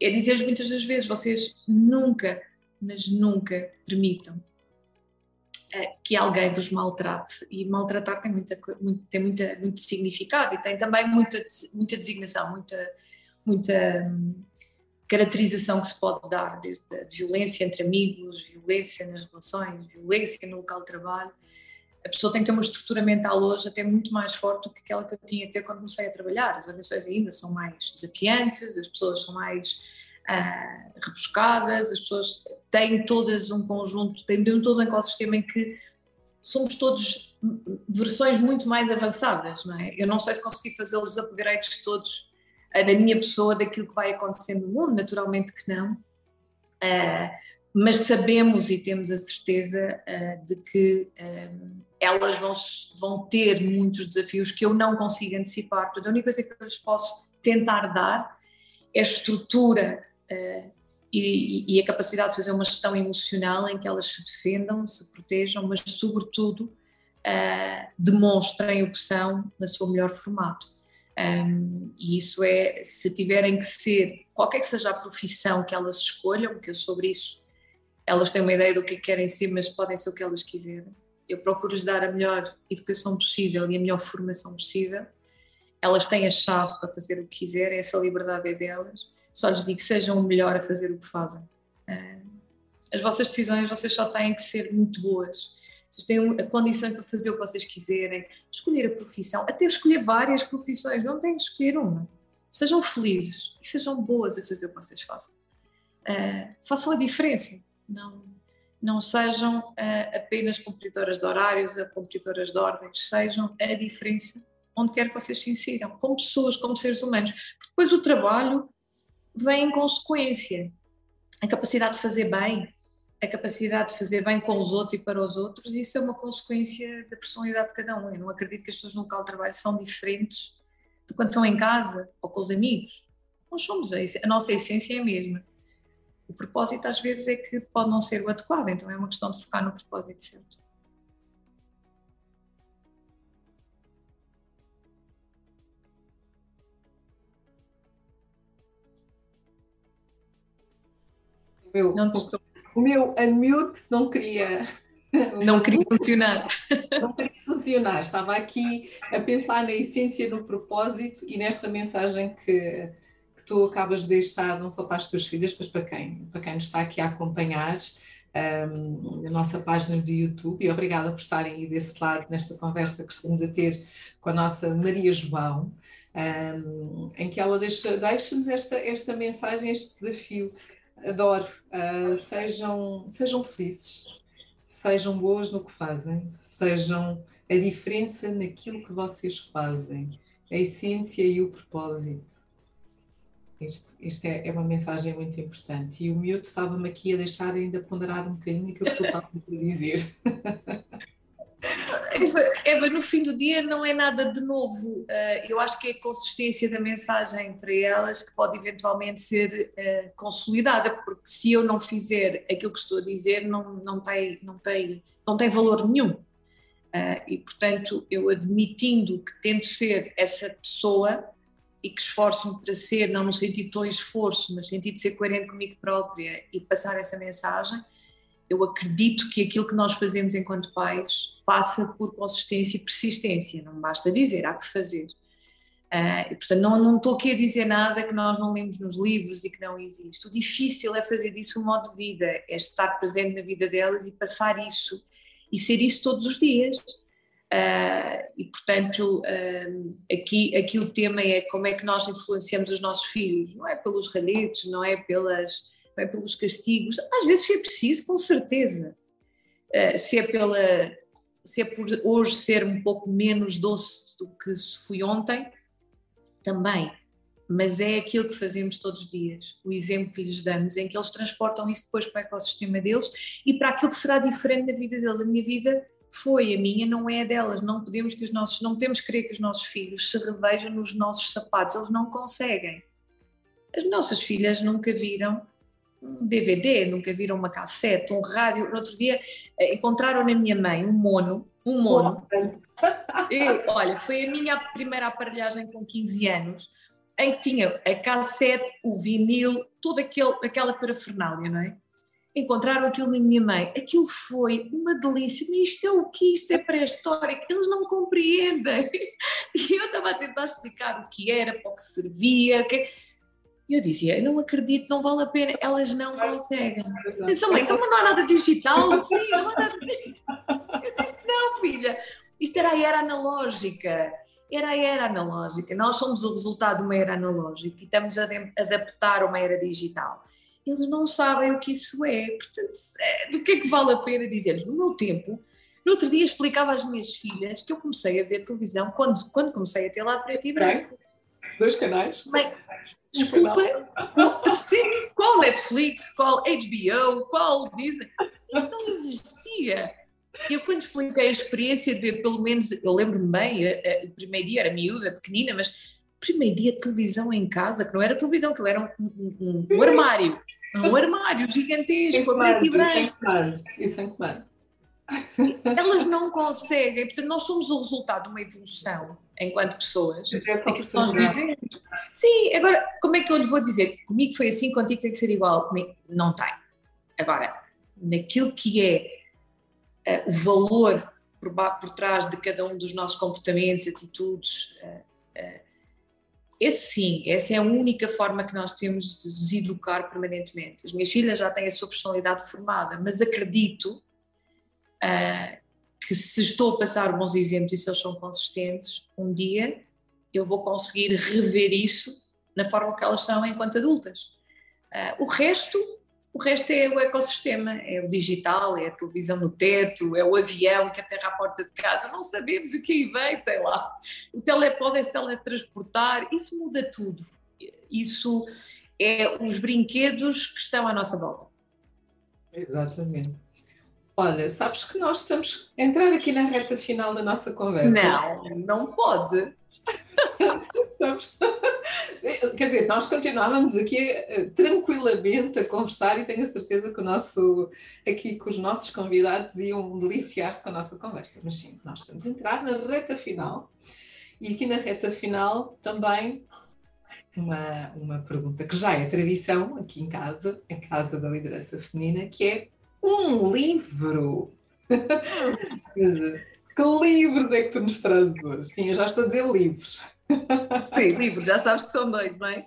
é dizer-lhes muitas das vezes: vocês nunca, mas nunca permitam que alguém vos maltrate. E maltratar tem, muita, tem muita, muito significado e tem também muita, muita designação, muita. muita hum, caracterização que se pode dar, desde a violência entre amigos, violência nas relações, violência no local de trabalho. A pessoa tem que ter uma estrutura mental hoje até muito mais forte do que aquela que eu tinha até quando comecei a trabalhar. As organizações ainda são mais desafiantes, as pessoas são mais ah, rebuscadas, as pessoas têm todas um conjunto, têm todo um ecossistema em que somos todos versões muito mais avançadas, não é? Eu não sei se consegui fazer os upgrades todos na minha pessoa daquilo que vai acontecer no mundo, naturalmente que não, uh, mas sabemos e temos a certeza uh, de que um, elas vão, vão ter muitos desafios que eu não consigo antecipar. Portanto, a única coisa que eu lhes posso tentar dar é estrutura uh, e, e, a capacidade de fazer uma gestão emocional em que elas se defendam, se protejam, mas, sobretudo, demonstrem o que são na seu melhor formato. Um, e isso é, se tiverem que ser, qualquer que seja a profissão que elas escolham, que eu sobre isso, elas têm uma ideia do que querem ser, mas podem ser o que elas quiserem. Eu procuro-lhes dar a melhor educação possível e a melhor formação possível. Elas têm a chave para fazer o que quiserem, essa liberdade é delas. Só lhes digo sejam o melhor a fazer o que fazem. As vossas decisões, vocês só têm que ser muito boas vocês têm a condição para fazer o que vocês quiserem, escolher a profissão, até escolher várias profissões, não têm de escolher uma. Sejam felizes e sejam boas a fazer o que vocês fazem. Uh, façam a diferença, não, não sejam uh, apenas cumpridoras de horários ou cumpridoras de ordens, sejam a diferença onde quer que vocês se insiram, como pessoas, como seres humanos. Porque depois o trabalho vem em consequência. A capacidade de fazer bem, a capacidade de fazer bem com os outros e para os outros, isso é uma consequência da personalidade de cada um. Eu não acredito que as pessoas no local de trabalho são diferentes de quando são em casa ou com os amigos. Nós somos, a nossa essência é a mesma. O propósito às vezes é que pode não ser o adequado, então é uma questão de focar no propósito certo. Eu, não te o meu unmute não queria. Não queria funcionar. Não queria funcionar. Estava aqui a pensar na essência, no propósito e nesta mensagem que, que tu acabas de deixar, não só para as tuas filhas, mas para quem, para quem nos está aqui a acompanhar um, na nossa página do YouTube. E obrigada por estarem aí desse lado nesta conversa que estamos a ter com a nossa Maria João. Um, em que ela deixa, deixa-nos esta, esta mensagem, este desafio adoro. Uh, sejam, sejam felizes, sejam boas no que fazem, sejam a diferença naquilo que vocês fazem, a essência e o propósito. Isto, isto é, é, uma mensagem muito importante. E o miúdo estava-me aqui a deixar ainda ponderar um bocadinho aquilo que tu estavas a dizer. Eva, no fim do dia não é nada de novo. Eh, eu acho que é a consistência da mensagem para elas que pode eventualmente ser eh, consolidada, porque se eu não fizer aquilo que estou a dizer, não, não, tem, não, tem, não tem valor nenhum. Uh, e, portanto, eu admitindo que tento ser essa pessoa e que esforço-me para ser, não no sentido de esforço, mas no sentido de ser coerente comigo própria e de passar essa mensagem, eu acredito que aquilo que nós fazemos enquanto pais passa por consistência e persistência, não basta dizer, há que fazer. Uh, e, portanto, não, não estou aqui a dizer nada que nós não lemos nos livros e que não existe. O difícil é fazer disso um modo de vida, é estar presente na vida delas e passar isso e ser isso todos os dias. Uh, e, portanto, uh, aqui, aqui o tema é como é que nós influenciamos os nossos filhos, não é pelos ralhetes, não é, pelas, é pelos castigos, às vezes é preciso, com certeza. Uh, se, é pela, se é por hoje ser um pouco menos doce do que fui ontem, também. Mas é aquilo que fazemos todos os dias, o exemplo que lhes damos, em que eles transportam isso depois para o ecossistema deles e para aquilo que será diferente na vida deles. A minha vida foi, a minha não é a delas. Não podemos que os nossos, não podemos querer que os nossos filhos se revejam nos nossos sapatos, eles não conseguem. As nossas filhas nunca viram um DVD, nunca viram uma cassete, um rádio. No outro dia eh, encontraram na minha mãe um mono, um mono. E, olha, foi a minha primeira aparelhagem com 15 anos, em que tinha a cassete, o vinil, toda aquele, aquela parafernália, não é? encontraram aquilo na minha mãe. Aquilo foi uma delícia. Mas isto é o que? Isto é pré-histórico. Eles não compreendem. E eu estava a tentar explicar o que era, para o que servia. Que... E eu dizia, eu não acredito, não vale a pena. Elas não conseguem. Disse, mãe, então não há nada digital? Sim, não há nada digital. Eu disse, não, filha. Isto era a era analógica. Era a era analógica. Nós somos o resultado de uma era analógica e estamos a adaptar a uma era digital eles não sabem o que isso é. Portanto, é, do que é que vale a pena dizer-lhes? No meu tempo, no outro dia explicava às minhas filhas que eu comecei a ver televisão quando, quando comecei a ter lá preto e branco. Dois canais? Mãe, desculpa, qual, sim, qual Netflix, qual HBO, qual Disney? Isso não existia. Eu, quando expliquei a experiência de ver, pelo menos, eu lembro-me bem, o primeiro dia era miúda, pequenina, mas primeiro dia de televisão em casa, que não era televisão, que era um, um, um armário. Um armário gigantesco, preto e branco. Elas não conseguem, portanto, nós somos o resultado de uma evolução enquanto pessoas. É que nós vivemos. Sim, agora, como é que eu lhe vou dizer? Comigo foi assim, contigo tem que ser igual. Comigo, não tem. Agora, naquilo que é uh, o valor por, por, trás de cada um dos nossos comportamentos, atitudes, uh, uh, esse sim, essa é a única forma que nós temos de deseducar permanentemente. As minhas filhas já têm a sua personalidade formada, mas acredito que se estou a passar bons exemplos e se eles são consistentes, um dia eu vou conseguir rever isso na forma que elas são enquanto adultas. Uh, o resto o resto é o ecossistema, é o digital, é a televisão no teto, é o avião que aterra à porta de casa, não sabemos o que aí vem, sei lá. O tele pode se teletransportar, isso muda tudo. Isso é os brinquedos que estão à nossa volta. Exatamente. Olha, sabes que nós estamos a entrar aqui na reta final da nossa conversa. Não, não pode. Estamos... Quer dizer, nós continuávamos aqui uh, tranquilamente a conversar e tenho a certeza que o nosso, aqui com os nossos convidados iam deliciar-se com a nossa conversa. Mas sim, nós estamos a entrar na reta final e aqui na reta final também uma, uma pergunta que já é tradição aqui em casa, em casa da liderança feminina, que é um livro. Que livros é que tu nos trazes hoje? Sim, eu já estou a dizer livros. Sim, livros, já sabes que são dois, não é?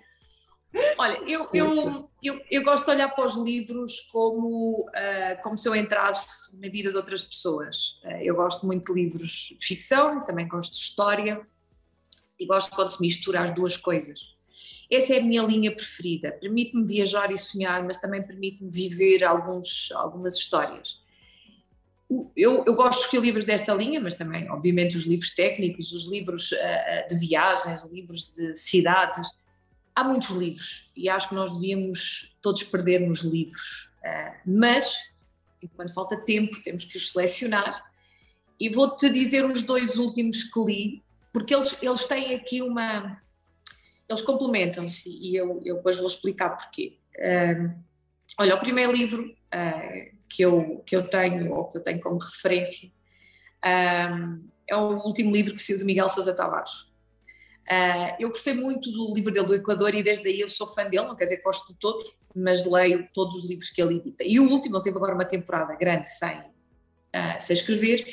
Olha, eu, eu, eu, eu, gosto de olhar para os livros como, uh, como se eu entrasse na vida de outras pessoas. Uh, eu gosto muito de livros de ficção, também gosto de história e gosto quando se mistura as duas coisas. Essa é a minha linha preferida. Permite-me viajar e sonhar, mas também permite-me viver alguns, algumas histórias eu, eu, gosto de livros desta linha, mas também, obviamente, os livros técnicos, os livros uh, de viagens, livros de cidades. Há muitos livros e acho que nós devíamos todos perder nos livros. Uh, mas, enquanto falta tempo, temos que os selecionar. E vou-te dizer os dois últimos que li, porque eles, eles têm aqui uma. Eles complementam-se e eu, eu depois vou explicar porquê. Uh, olha, o primeiro livro que eu, que eu tenho, ou que eu tenho como referência, é o último livro que saiu de Miguel Sousa Tavares. Uh, eu gostei muito do livro dele do Equador e desde aí eu sou fã dele, não quer dizer que gosto de todos, mas leio todos os livros que ele edita. E o último, ele teve agora uma temporada grande sem, uh, sem escrever,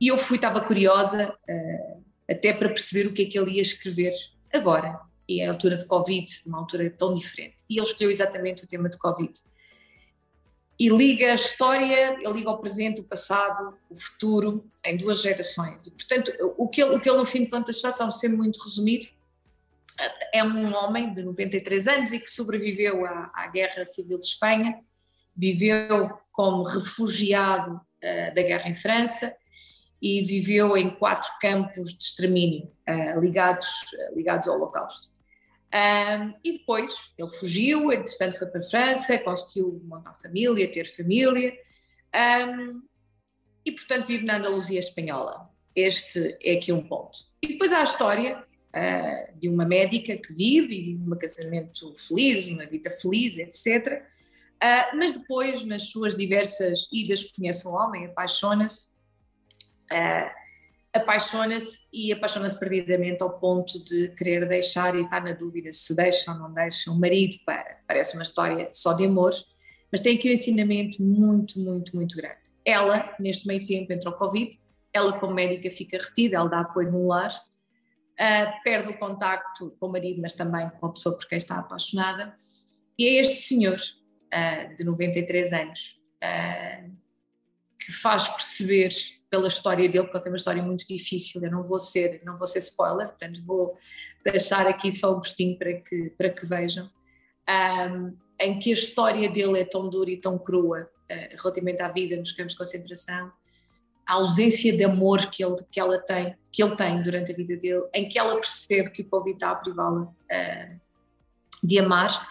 e eu fui, estava curiosa, uh, até para perceber o que é que ele ia escrever agora, e é altura de Covid, uma altura tão diferente. E ele escolheu exatamente o tema de Covid e liga a história, ele liga o presente, o passado, o futuro, em duas gerações. E, portanto, o que, ele, o que ele, no fim de contas, faz, ao ser muito resumido, é um homem de 93 anos e que sobreviveu à, à Guerra Civil de Espanha, viveu como refugiado uh, da guerra em França e viveu em quatro campos de extermínio uh, ligados, uh, ligados ao Holocausto. Um, e depois ele fugiu, entretanto foi para a França, conseguiu montar família, ter família, um, e portanto vive na Andaluzia espanhola. Este é aqui um ponto. E depois há a história uh, de uma médica que vive e vive um casamento feliz, uma vida feliz, etc. Uh, mas depois, nas suas diversas idas, conhece um homem, apaixona-se. Uh, apaixona-se e apaixona-se perdidamente ao ponto de querer deixar e está na dúvida se deixa ou não deixa o marido para. Parece uma história só de amor, mas tem aqui um ensinamento muito, muito, muito grande. Ela, neste meio tempo, entra o Covid, ela como médica fica retida, ela dá apoio no lar, uh, perde o contacto com o marido, mas também com a pessoa por quem está apaixonada, e é este senhor, uh, de 93 anos, uh, que faz perceber pela história dele, porque ele tem uma história muito difícil. Eu não vou ser, não vou ser spoiler, portanto vou deixar aqui só o gostinho para que, para que vejam, um, em que a história dele é tão dura e tão crua uh, relativamente à vida nos campos de concentração, a ausência de amor que, ele, que ela tem, que ele tem durante a vida dele, em que ela percebe que o Covid está a privá-la uh, de amar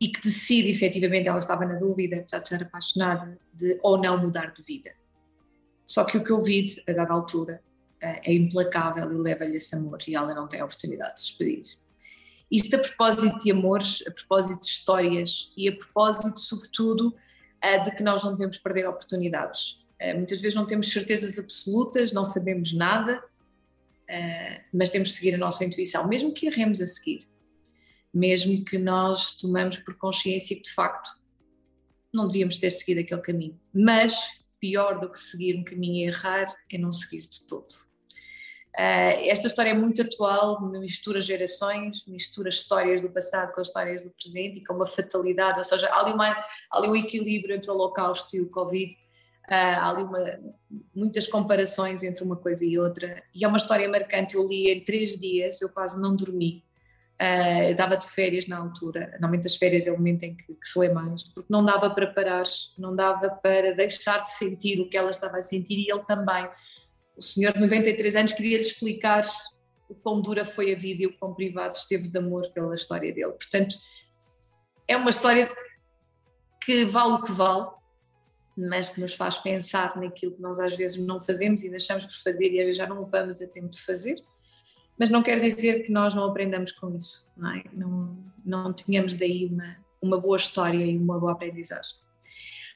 e que decide efetivamente, ela estava na dúvida, apesar de estar apaixonada, de ou não mudar de vida. Só que o Covid, a dada altura, eh, é implacável e leva-lhe esse amor e ela não tem a oportunidade de se despedir. Isto a propósito de amores, a propósito de histórias e a propósito, sobretudo, eh, de que nós não devemos perder oportunidades. Eh, muitas vezes não temos certezas absolutas, não sabemos nada, mas temos de seguir a nossa intuição, mesmo que erremos a seguir, mesmo que nós tomamos por consciência que de facto não devíamos ter seguido aquele caminho. Mas pior do que seguir um caminho e errar é não seguir de todo. Uh, esta história é muito atual, mistura gerações, mistura histórias do passado com histórias do presente e com uma fatalidade, ou seja, há ali, uma, há ali um equilíbrio entre o Holocausto e o Covid, uh, há ali uma, muitas comparações entre uma coisa e outra, e é uma história marcante, eu li em três dias, eu quase não dormi, Uh, dava de férias na altura, normalmente as férias é o momento em que, que, se lê mais, porque não dava para parar, não dava para deixar de sentir o que ela estava a sentir e ele também. O senhor de 93 anos queria lhe explicar o quão dura foi a vida e o quão privado esteve de amor pela história dele. Portanto, é uma história que vale o que vale, mas que nos faz pensar naquilo que nós às vezes não fazemos e deixamos por fazer e já não vamos a tempo de fazer mas não quer dizer que nós não aprendamos com isso, não é? Não, não tínhamos daí uma, uma boa história e uma boa aprendizagem.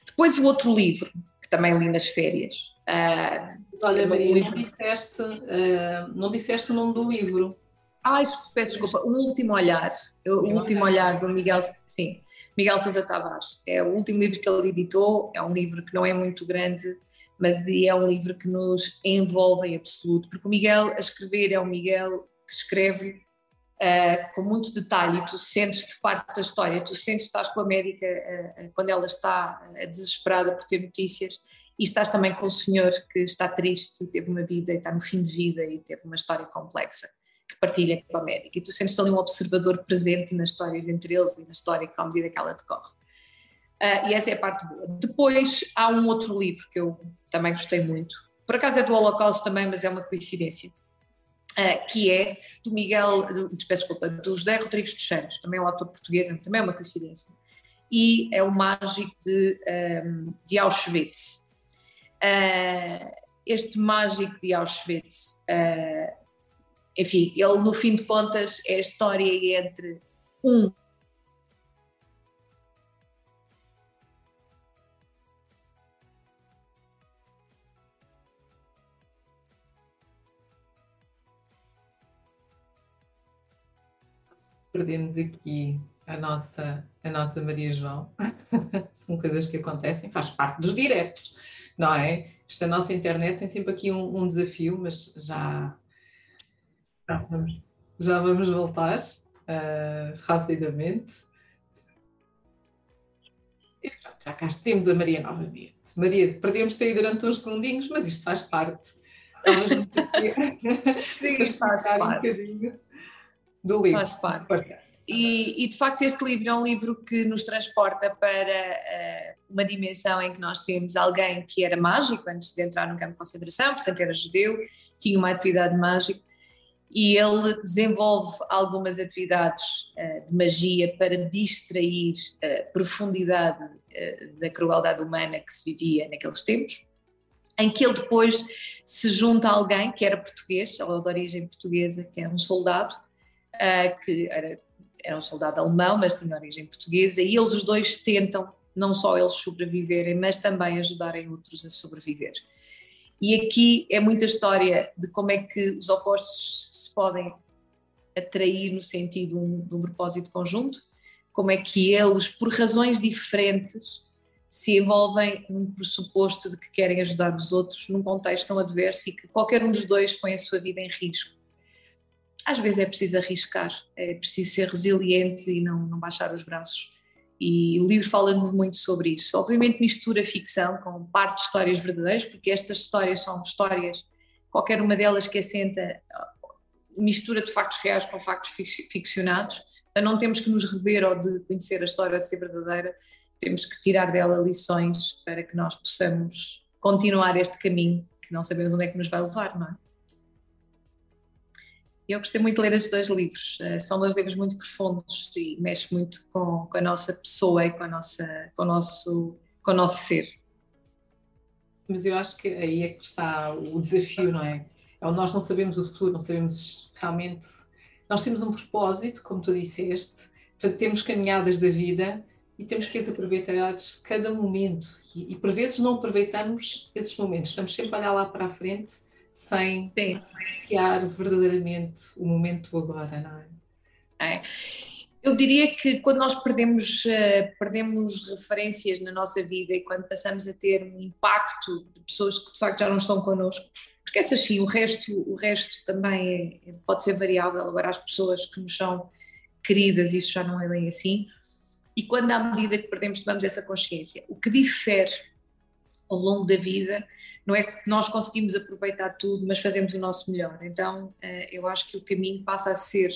Depois o outro livro, que também li nas férias. Uh, Olha, Maria, livro... não, disseste, uh, não disseste o nome do livro. Ai, peço desculpa, O Último Olhar, o Último Olhar do Miguel, sim, Miguel Sousa Tavares. É o último livro que ele editou, é um livro que não é muito grande, mas é um livro que nos envolve em absoluto, porque o Miguel a escrever é o Miguel que escreve uh, com muito detalhe tu sentes-te parte da história, tu sentes que estás com a médica uh, quando ela está uh, desesperada por ter notícias e estás também com o senhor que está triste teve uma vida e está no fim de vida e teve uma história complexa que partilha com a médica e tu sentes ali um observador presente nas histórias entre eles e na história à medida que ela decorre. Uh, e essa é a parte boa. Depois há um outro livro que eu também gostei muito, por acaso é do Holocausto também, mas é uma coincidência, uh, que é do Miguel, do, peço desculpa, do José Rodrigues de Santos, também é um autor português, também é uma coincidência, e é o Mágico de, um, de Auschwitz. Uh, este Mágico de Auschwitz, enfim, ele no fim de contas é a história entre um perdemos aqui a nossa, a nossa Maria João. São coisas que acontecem, faz parte dos diretos, não é? Esta nossa internet tem sempre aqui um, um desafio, mas já, já, vamos, já vamos voltar uh, rapidamente. E pronto, já cá temos a Maria novamente. Maria, perdemos-te aí durante uns segundinhos, mas isto faz parte. Sim, faz parte. Um do livro. Faz parte. E, e, de facto este livro é um livro que nos transporta para uh, uma dimensão em que nós temos alguém que era mágico antes de entrar no campo de concentração, portanto era judeu, tinha uma atividade mágica e ele desenvolve algumas atividades uh, de magia para distrair a profundidade uh, da crueldade humana que se vivia naqueles tempos, em que ele depois se junta a alguém que era português, ou de origem portuguesa, que é um soldado, que era era um soldado alemão, mas tinha origem portuguesa, e eles os dois tentam não só eles sobreviverem, mas também ajudarem outros a sobreviver. E aqui é muita história de como é que os opostos se podem atrair no sentido de um, propósito conjunto, como é que eles, por razões diferentes, se envolvem num pressuposto de que querem ajudar os outros num contexto tão adverso e que qualquer um dos dois põe a sua vida em risco às vezes é preciso arriscar, é preciso ser resiliente e não, não baixar os braços. E o livro fala-nos muito sobre isso. Obviamente mistura ficção com parte de histórias verdadeiras, porque estas histórias são histórias, qualquer uma delas que assenta mistura de factos reais com factos ficcionados. Então não temos que nos rever ou de conhecer a história de ser verdadeira, temos que tirar dela lições para que nós possamos continuar este caminho que não sabemos onde é que nos vai levar, não é? Eu gostei muito de ler estes dois livros. Eh, são dois livros muito profundos e mexem muito com, com a nossa pessoa e com, a nossa, com, o nosso, com o nosso ser. Mas eu acho que aí é que está o desafio, não é? é nós não sabemos o futuro, não sabemos realmente. Nós temos um propósito, como tu disseste, portanto, temos caminhadas da vida e temos que as aproveitar cada momento. E, e por vezes não aproveitamos esses momentos, estamos sempre a olhar lá para a frente sem apreciar verdadeiramente o momento agora, não é? é? Eu diria que quando nós perdemos, uh, perdemos referências na nossa vida e quando passamos a ter um impacto de pessoas que de facto já não estão connosco, porque essa sim, o resto, o resto também é, pode ser variável, agora as pessoas que nos são queridas, isso já não é bem assim, e quando à medida que perdemos tomamos essa consciência, o que difere ao longo da vida, não é que nós conseguimos aproveitar tudo, mas fazemos o nosso melhor. Então, eh, eu acho que o caminho passa a ser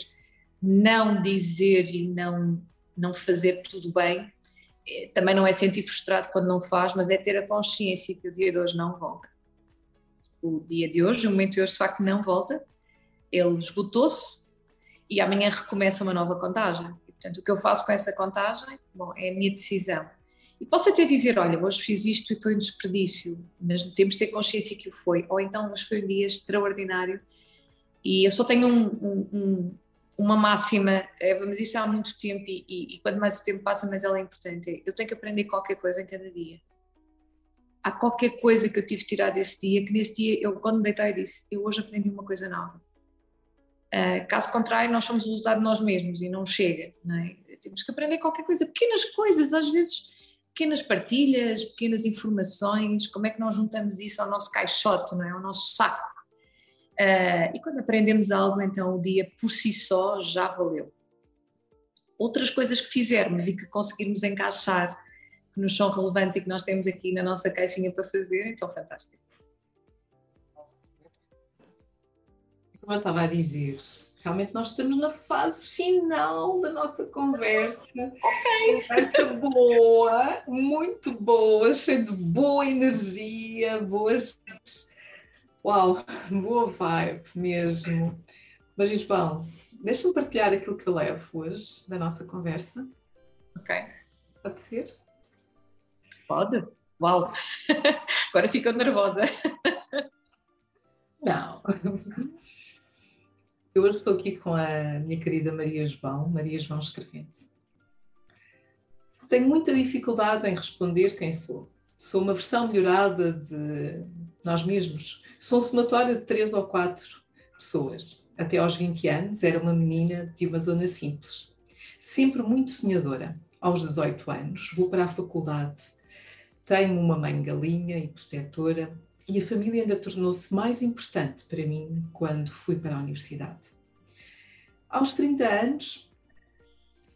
não dizer e não, não fazer tudo bem. Eh, também não é sentir frustrado quando não faz, mas é ter a consciência que o dia de hoje não volta. O dia de hoje, o momento de hoje, de facto, não volta. Ele esgotou-se e amanhã recomeça uma nova contagem. E, portanto, o que eu faço com essa contagem, bom, é a minha decisão e posso até dizer, olha, hoje fiz isto e foi um desperdício, mas temos de ter consciência que o foi. Ou então, hoje foi um dia extraordinário e eu só tenho um, um, um, uma máxima, Eva, mas isto há muito tempo e, e, e, quanto mais o tempo passa, mais ela é importante. Eu tenho que aprender qualquer coisa em cada dia. Há qualquer coisa que eu tive de tirar desse dia, que nesse dia, eu quando me deitei disse, eu hoje aprendi uma coisa nova. Uh, caso contrário, nós somos o resultado de nós mesmos e não chega. Não é? Temos que aprender qualquer coisa, pequenas coisas, às vezes pequenas partilhas, pequenas informações, como é que nós juntamos isso ao nosso caixote, não é? ao nosso saco. Uh, e quando aprendemos algo, então o dia por si só já valeu. Outras coisas que fizermos e que conseguirmos encaixar, que nos são relevantes e que nós temos aqui na nossa caixinha para fazer, então fantástico. Como eu estava a dizer, realmente nós estamos na fase final da nossa conversa. Ok. Conversa boa, muito boa, cheia de boa energia, boas. Uau, boa vibe mesmo. Mas, Isbão, deixa-me partilhar aquilo que eu levo hoje da nossa conversa. Ok. Pode ser? Pode. Uau! Agora fico nervosa. Não. Eu hoje estou aqui com a minha querida Maria João, Maria João Escrevente. Tenho muita dificuldade em responder quem sou. Sou uma versão melhorada de nós mesmos. Sou um somatório de três ou quatro pessoas. até aos 20 anos, era uma menina de uma zona simples. Sempre muito sonhadora. Aos 18 anos, vou para a faculdade. Tenho uma mãe galinha e protetora e a família ainda tornou-se mais importante para mim quando fui para a universidade. Aos 30 anos,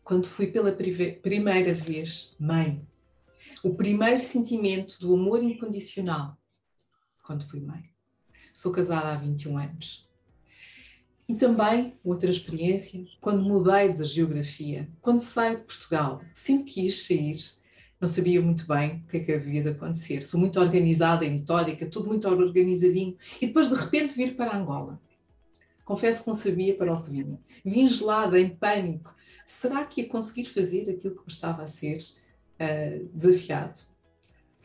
quando fui pela primeira vez mãe, o primeiro sentimento do amor incondicional, quando fui mãe. Sou casada há 21 anos. E também, outra experiência, quando mudei de geografia, quando saio de Portugal, sempre quis sair, não sabia muito bem o que é que havia de acontecer. Sou muito organizada e metódica, tudo muito organizadinho, e depois de repente vir para Angola. Confesso que não sabia para o que vinha. Vim gelada, em pânico. Será que ia conseguir fazer aquilo que estava a ser uh, desafiado?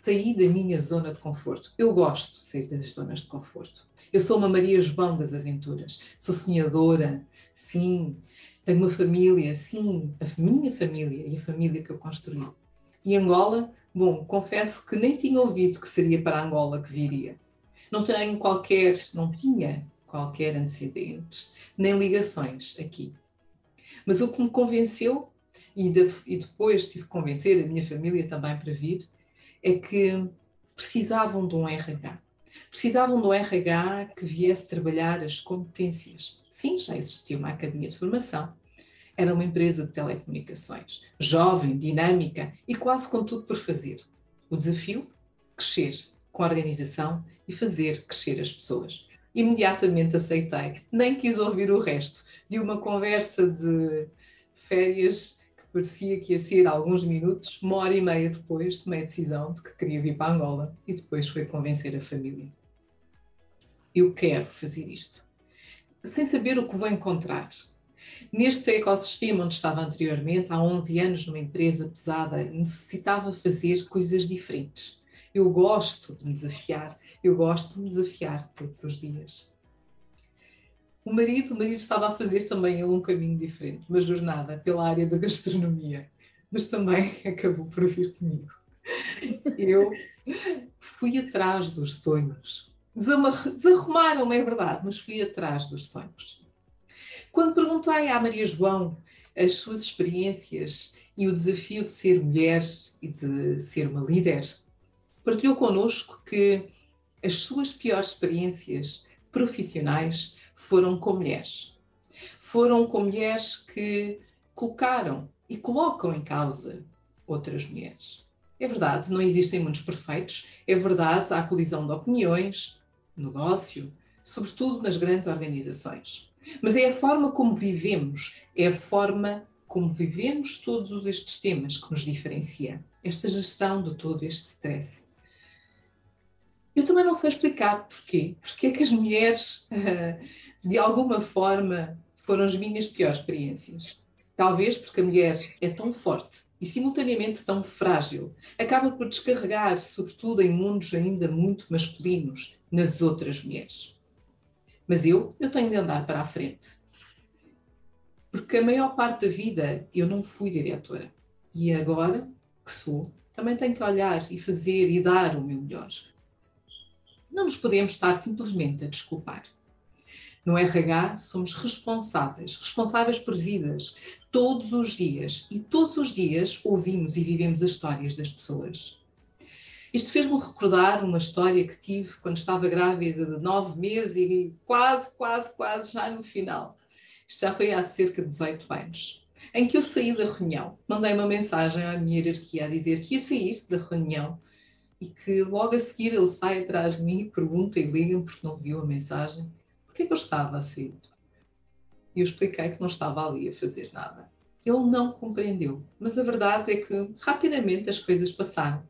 Saí da minha zona de conforto. Eu gosto de sair das zonas de conforto. Eu sou uma Maria João das aventuras. Sou sonhadora, sim. Tenho uma família, sim. A minha família e a família que eu construí. E Angola, bom, confesso que nem tinha ouvido que seria para Angola que viria. Não tenho qualquer, não tinha qualquer antecedentes, nem ligações aqui. Mas o que me convenceu, e, de, e depois tive que convencer a minha família também para vir, é que precisavam de um RH. Precisavam de um RH que viesse trabalhar as competências. Sim, já existia uma academia de formação. Era uma empresa de telecomunicações, jovem, dinâmica e quase com tudo por fazer. O desafio? Crescer com a organização e fazer crescer as pessoas imediatamente aceitei. Nem quis ouvir o resto de uma conversa de férias que parecia que ia ser alguns minutos, uma hora e meia depois tomei a decisão de que queria vir para Angola e depois foi convencer a família. Eu quero fazer isto. Sem saber o que vou encontrar. Neste ecossistema onde estava anteriormente, há 11 anos numa empresa pesada, necessitava fazer coisas diferentes. Eu gosto de me desafiar eu gosto de me desafiar todos os dias. O marido, o marido estava a fazer também um caminho diferente, uma jornada pela área da gastronomia, mas também acabou por vir comigo. Eu fui atrás dos sonhos. Desarrumaram-me, é verdade, mas fui atrás dos sonhos. Quando perguntei à Maria João as suas experiências e o desafio de ser mulher e de ser uma líder, partilhou connosco que as suas piores experiências profissionais foram com mulheres. Foram com mulheres que colocaram e colocam em causa outras mulheres. É verdade, não existem muitos perfeitos, é verdade, há colisão de opiniões, negócio, sobretudo nas grandes organizações. Mas é a forma como vivemos, é a forma como vivemos todos estes temas que nos diferencia. Esta gestão de todo este stress. Eu também não sei explicar porquê. Porquê é que as mulheres, de alguma forma, foram as minhas piores experiências. Talvez porque a mulher é tão forte e simultaneamente tão frágil, acaba por descarregar, sobretudo em mundos ainda muito masculinos, nas outras mulheres. Mas eu, eu tenho de andar para a frente. Porque a maior parte da vida eu não fui diretora. E agora que sou, também tenho que olhar e fazer e dar o meu melhor. Não nos podemos estar simplesmente a desculpar. No RH, somos responsáveis, responsáveis por vidas, todos os dias. E todos os dias ouvimos e vivemos as histórias das pessoas. Isto fez-me recordar uma história que tive quando estava grávida de nove meses e quase, quase, quase já no final. Isto já foi há cerca de 18 anos. Em que eu saí da reunião, mandei uma mensagem à minha hierarquia a dizer que ia sair da reunião e que logo a seguir ele sai atrás de mim e pergunta e liga-me porque não viu a mensagem porque é que eu estava a sair. E eu expliquei que não estava ali a fazer nada. Ele não compreendeu, mas a verdade é que rapidamente as coisas passaram.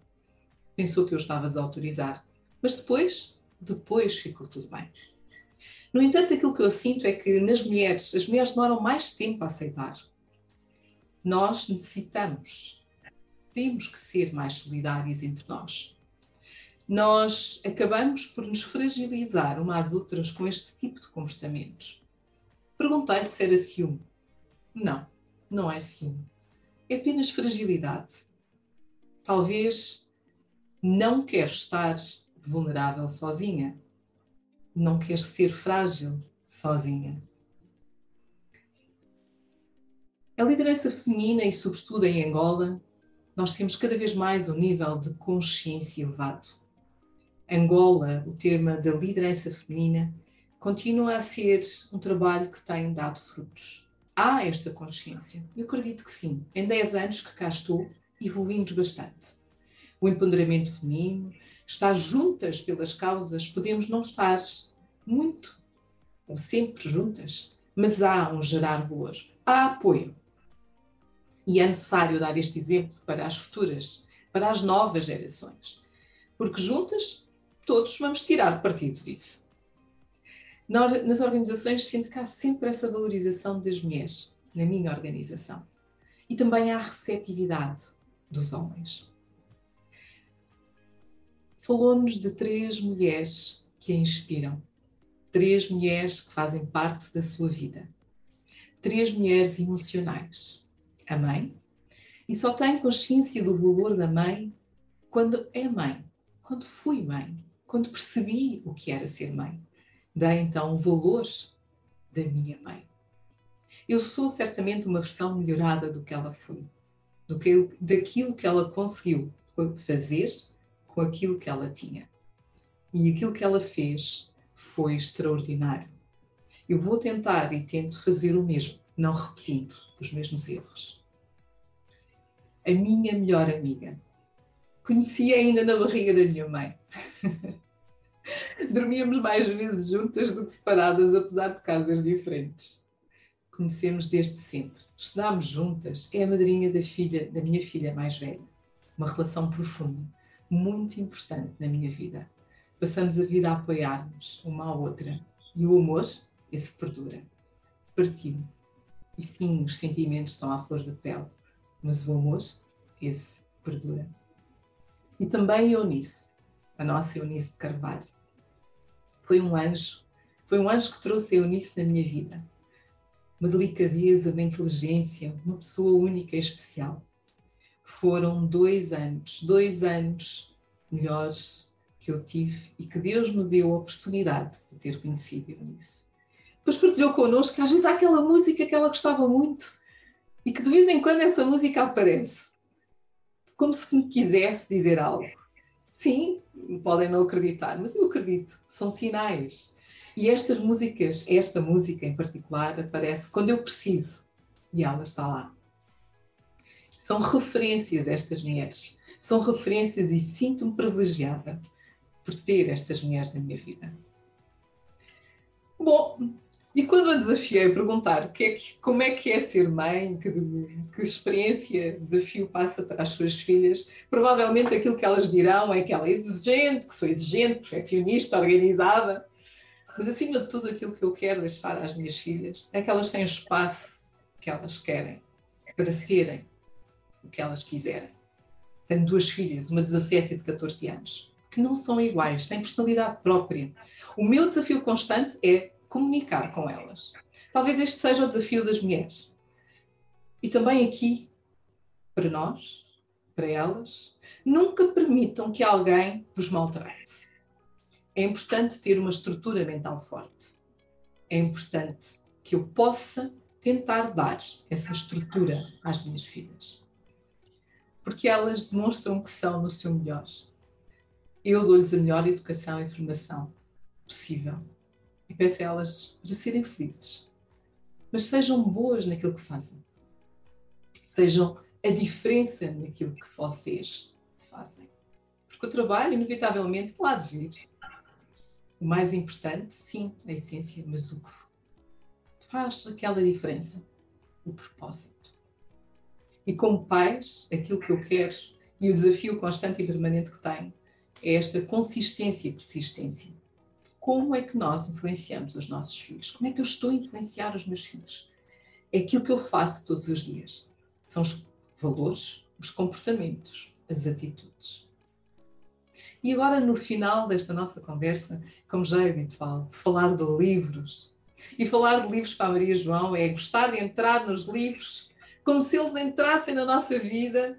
Pensou que eu estava a desautorizar, mas depois, depois ficou tudo bem. No entanto, aquilo que eu sinto é que nas mulheres, as mulheres demoram mais tempo a aceitar. Nós necessitamos, temos que ser mais solidárias entre nós nós acabamos por nos fragilizar umas às outras com este tipo de comportamentos. Perguntei-lhe se era ciúme. Não, não é ciúme. É apenas fragilidade. Talvez não quer estar vulnerável sozinha. Não quer ser frágil sozinha. A liderança feminina e, sobretudo, em Angola, nós temos cada vez mais um nível de consciência elevado. Angola, o tema da liderança feminina, continua a ser um trabalho que tem dado frutos. Há esta consciência? Eu acredito que sim. Em 10 anos que cá estou, evoluímos bastante. O empoderamento feminino, estar juntas pelas causas, podemos não estar muito ou sempre juntas, mas há um gerar valor, há apoio. E é necessário dar este exemplo para as futuras, para as novas gerações, porque juntas todos vamos tirar partido disso. Nas organizações sinto que há sempre essa valorização das mulheres, na minha organização. E também há receptividade dos homens. Falou-nos de três mulheres que a inspiram três mulheres que fazem parte da sua vida. Três mulheres emocionais. A mãe, e só tem consciência do valor da mãe quando é mãe, quando fui mãe, quando percebi o que era ser mãe. Dá então o valor da minha mãe. Eu sou certamente uma versão melhorada do que ela foi, do que, daquilo que ela conseguiu fazer com aquilo que ela tinha. E aquilo que ela fez foi extraordinário. Eu vou tentar e tento fazer o mesmo, não repetindo os mesmos erros. A minha melhor amiga. Conheci ainda na barriga da minha mãe. Dormíamos mais vezes juntas do que separadas, apesar de casas diferentes. Conhecemos desde sempre. Estudámos juntas. É a madrinha da filha, da minha filha mais velha. Uma relação profunda, muito importante na minha vida passamos a vida a apoiar-nos uma à outra. E o amor, esse perdura. Partiu. E sim, os sentimentos estão à flor da pele, mas o amor, esse perdura. E também Eunice, a nossa Eunice de Carvalho. Foi um anjo, foi um anjo que trouxe a Eunice na minha vida. Uma delicadeza, uma inteligência, uma pessoa única e especial. Foram dois anos, dois anos melhores que eu tive e que Deus me deu a oportunidade de ter conhecido Eunice. Depois partilhou connosco que às vezes há aquela música que ela gostava muito e que de vez em quando essa música aparece, como se me quisesse dizer algo. Sim, podem não acreditar, mas eu acredito, são sinais. E estas músicas, esta música em particular, aparece quando eu preciso e ela está lá. São referências destas mulheres, são referências e sinto-me privilegiada por ter estas mulheres na minha vida. Bom, e quando a desafiei a perguntar que é que, como é que é ser mãe, que, que, experiência, desafio passa para as suas filhas, provavelmente aquilo que elas dirão é que ela é exigente, que sou exigente, perfeccionista, organizada. Mas acima de tudo, aquilo que eu quero deixar às minhas filhas é que elas tenham o espaço que elas querem para serem o que elas quiserem. Tenho duas filhas, uma de 17 e de 14 anos que não são iguais, têm personalidade própria. O meu desafio constante é comunicar com elas. Talvez este seja o desafio das mulheres. E também aqui, para nós, para elas, nunca permitam que alguém vos maltrate. É importante ter uma estrutura mental forte. É importante que eu possa tentar dar essa estrutura às minhas filhas. Porque elas demonstram que são no seu melhor eu dou-lhes a melhor educação e formação possível. E peço a elas para serem felizes. Mas sejam boas naquilo que fazem. Sejam a diferença naquilo que vocês fazem. Porque o trabalho, inevitavelmente, lá de vir. O mais importante, sim, a essência, mas o que faz aquela diferença? O propósito. E como pais, aquilo que eu quero e o desafio constante e permanente que tenho é esta consistência e persistência. Como é que nós influenciamos os nossos filhos? Como é que eu estou a influenciar os meus filhos? É aquilo que eu faço todos os dias. São os valores, os comportamentos, as atitudes. E agora, no final desta nossa conversa, como já é habitual, falar de livros. E falar de livros para a Maria João é gostar de entrar nos livros como se eles entrassem na nossa vida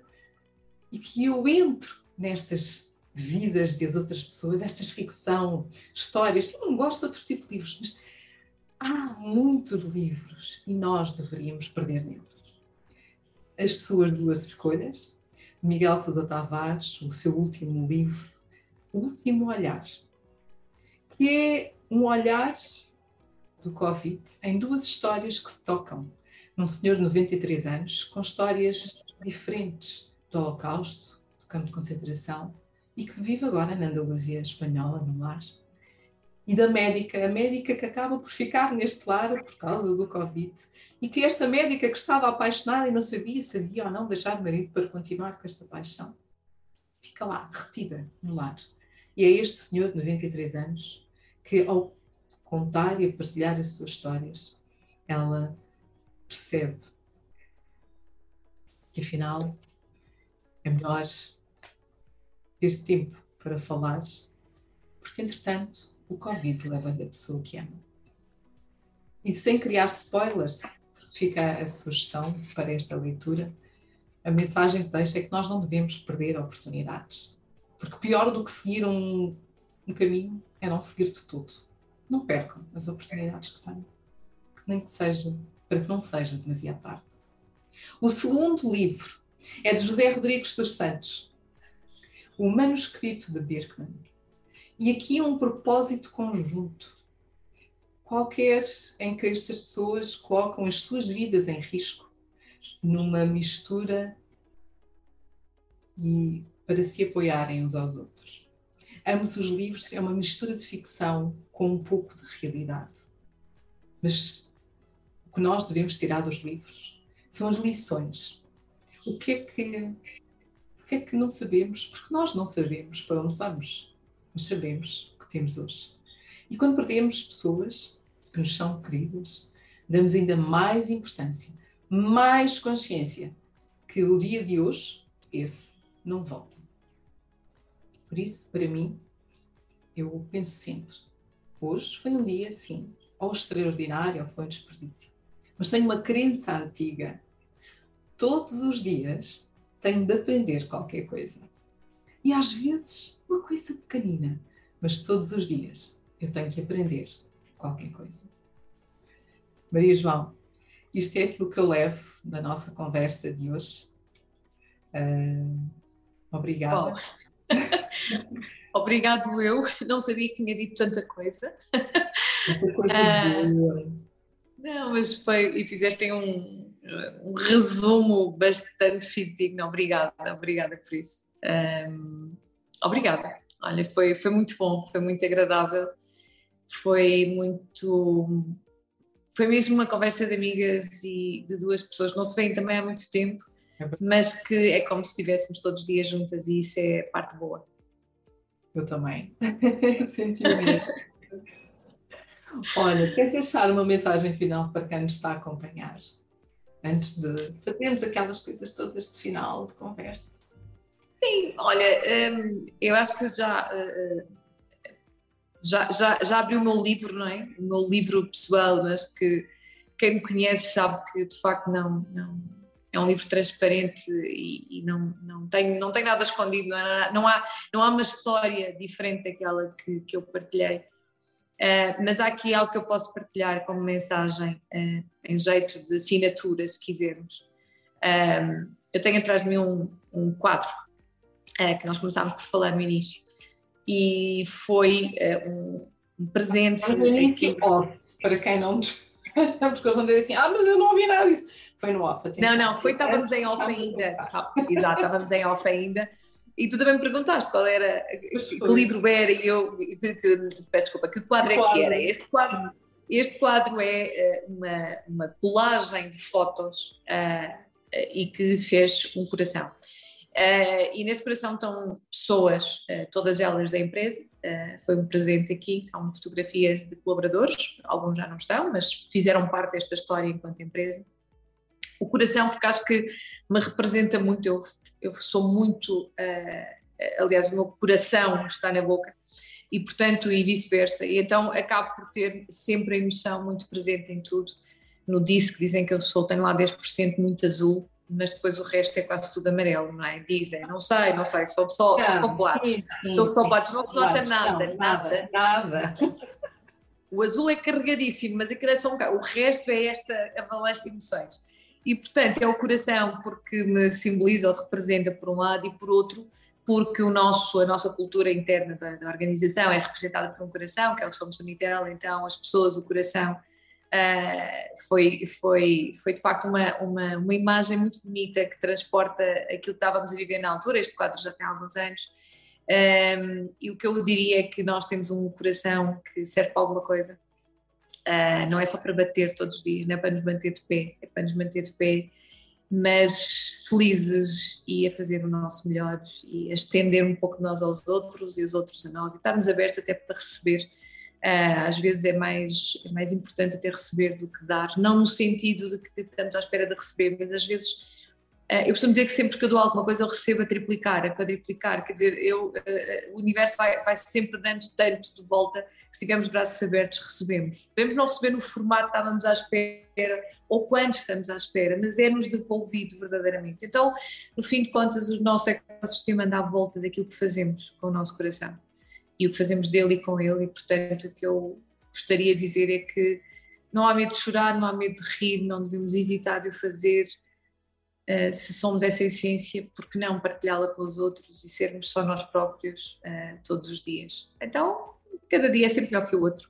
e que eu entro nestas vidas das outras pessoas, esta ficção, histórias. Eu não gosto de outro tipo de livros, mas há muitos livros e nós deveríamos perder neles. as suas duas escolhas. Miguel Tuda Tavares, o seu último livro, O Último Olhar, que é um olhar do Covid em duas histórias que se tocam. Um senhor de 93 anos, com histórias diferentes do Holocausto, do campo de concentração, e que vive agora na Andaluzia espanhola, no lar. E da médica, a médica que acaba por ficar neste lar por causa do Covid, e que esta médica que estava apaixonada e não sabia se havia ou não deixar o marido para continuar com esta paixão, fica lá, retida no lar. E é este senhor de 93 anos que, ao contar e partilhar as suas histórias, ela percebe que afinal é melhor ter tempo para falar, porque entretanto o Covid leva da pessoa que ama. E sem criar spoilers, fica a sugestão para esta leitura. A mensagem que deixa é que nós não devemos perder oportunidades, porque pior do que seguir um, um caminho é não seguir de tudo. Não percam as oportunidades que têm, que nem que seja, para que não seja demasiado tarde. O segundo livro é de José Rodrigues dos Santos, o manuscrito de Birkman. E aqui é um propósito conjunto, qualquer em que estas pessoas colocam as suas vidas em risco numa mistura e para se apoiarem uns aos outros. Ambos os livros é uma mistura de ficção com um pouco de realidade. Mas que nós devemos tirar dos livros são as lições. O que é que que é que não sabemos? Porque nós não sabemos para onde vamos, mas sabemos o que temos hoje. E quando perdemos pessoas que nos são queridas, damos ainda mais importância, mais consciência que o dia de hoje, esse, não volta. Por isso, para mim, eu penso sempre: hoje foi um dia, sim, ou extraordinário, ou foi um desperdício. Mas tenho uma crença antiga. Todos os dias tenho de aprender qualquer coisa. E às vezes, uma coisa pequenina, mas todos os dias eu tenho que aprender qualquer coisa. Maria João, isto é aquilo que eu levo da nossa conversa de hoje. Uh, obrigada. Obrigado eu, não sabia que tinha dito tanta coisa. Uh, boa. Não, mas foi, e fizeste um, um resumo bastante fidedigno. Obrigada, obrigada por isso. Um, obrigada. Olha, foi, foi muito bom, foi muito agradável, foi muito. Foi mesmo uma conversa de amigas e de duas pessoas que não se veem também há muito tempo, é mas que é como se estivéssemos todos os dias juntas e isso é parte boa. Eu também. Olha, queres deixar uma mensagem final para quem nos está a acompanhar? antes de fazermos aquelas coisas todas de final de conversa. Sim, olha, hum, eu acho que já, eh, já, já, já abri o meu livro, não é? O meu livro pessoal, mas que quem me conhece sabe que de facto não, não é um livro transparente e, e, não, não, tem, não tem nada escondido, não há, não, há, não há uma história diferente daquela que, que eu partilhei. Uh, mas há aqui algo que eu posso partilhar como mensagem, uh, em jeito de assinatura, se quisermos. Um, eu tenho atrás de mim um, um quadro uh, que nós começámos por falar no início, e foi um, um, presente. Aqui, off, para quem não. Porque eles vão dizer assim: ah, mas eu não ouvi nada disso. Foi no off. Não, não, foi, estávamos em off ainda. Exato, estávamos em off ainda. E tu também me perguntaste qual era, que livro era e eu, que, que, peço desculpa, que quadro é que era. Este quadro, este quadro é eh, uma, uma colagem de fotos uh, e que fez um coração. Uh, e nesse coração estão pessoas, uh, todas elas da empresa, foi um presente aqui, são fotografias de colaboradores, alguns já não estão, mas fizeram parte desta história enquanto empresa o coração, porque acho que me representa muito, eu, eu sou muito, uh, aliás, o meu coração está na boca, e portanto, e vice-versa, e então acabo por ter sempre a emoção muito presente em tudo. No disco dizem que eu sou, tenho lá 10% muito azul, mas depois o resto é quase tudo amarelo, não é? Dizem, não sei, não sei, sou só, sou só platos, sou só platos, não se nota nada, nada, nada. O azul é carregadíssimo, mas aquilo é só um o resto é esta avalanche de emoções. E, portanto, é o coração porque me simboliza ou representa por um lado e por outro porque o nosso, a nossa cultura interna da, da organização é representada por um coração, que é o Somos Unitel, então as pessoas, o coração, uh, foi, foi, foi de facto uma, uma, uma imagem muito bonita que transporta aquilo que estávamos a viver na altura, este quadro já tem alguns anos, um, e o que eu diria é que nós temos um coração que serve para alguma coisa, uh, não é só para bater todos os dias, não é para nos manter de pé, é para nos manter de pé mas felizes e a fazer o nosso melhor e a estender um pouco de nós aos outros e os outros a nós e estarmos abertos até para receber. Uh, às vezes é mais, é mais importante até receber do que dar, não no sentido de que estamos à espera de receber, mas às vezes eu costumo dizer que sempre que eu dou alguma coisa eu recebo a triplicar, a quadriplicar, quer dizer, eu, uh, o universo vai, vai sempre dando tanto de volta se tivermos braços abertos, recebemos. Podemos não receber no formato que estávamos à espera ou quando estamos à espera, mas é-nos devolvido verdadeiramente. Então, no fim de contas, o nosso ecossistema anda à volta daquilo que fazemos com o nosso coração e o que fazemos dele e com ele, e portanto, o que eu gostaria de dizer é que não há medo de chorar, não há medo de rir, não devemos hesitar de o fazer. Uh, se somos essa essência, porque não partilhá-la com os outros e sermos só nós próprios uh, todos os dias? Então, cada dia é sempre melhor que o outro.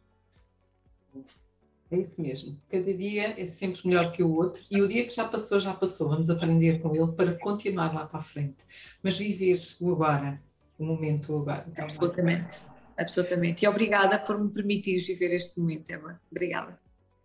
É isso mesmo. Cada dia é sempre melhor que o outro e o dia que já passou, já passou. Vamos aprender com ele para continuar lá para a frente. Mas viver o agora, o momento agora. Então, absolutamente, absolutamente. E obrigada por me permitir viver este momento, Eva. Obrigada.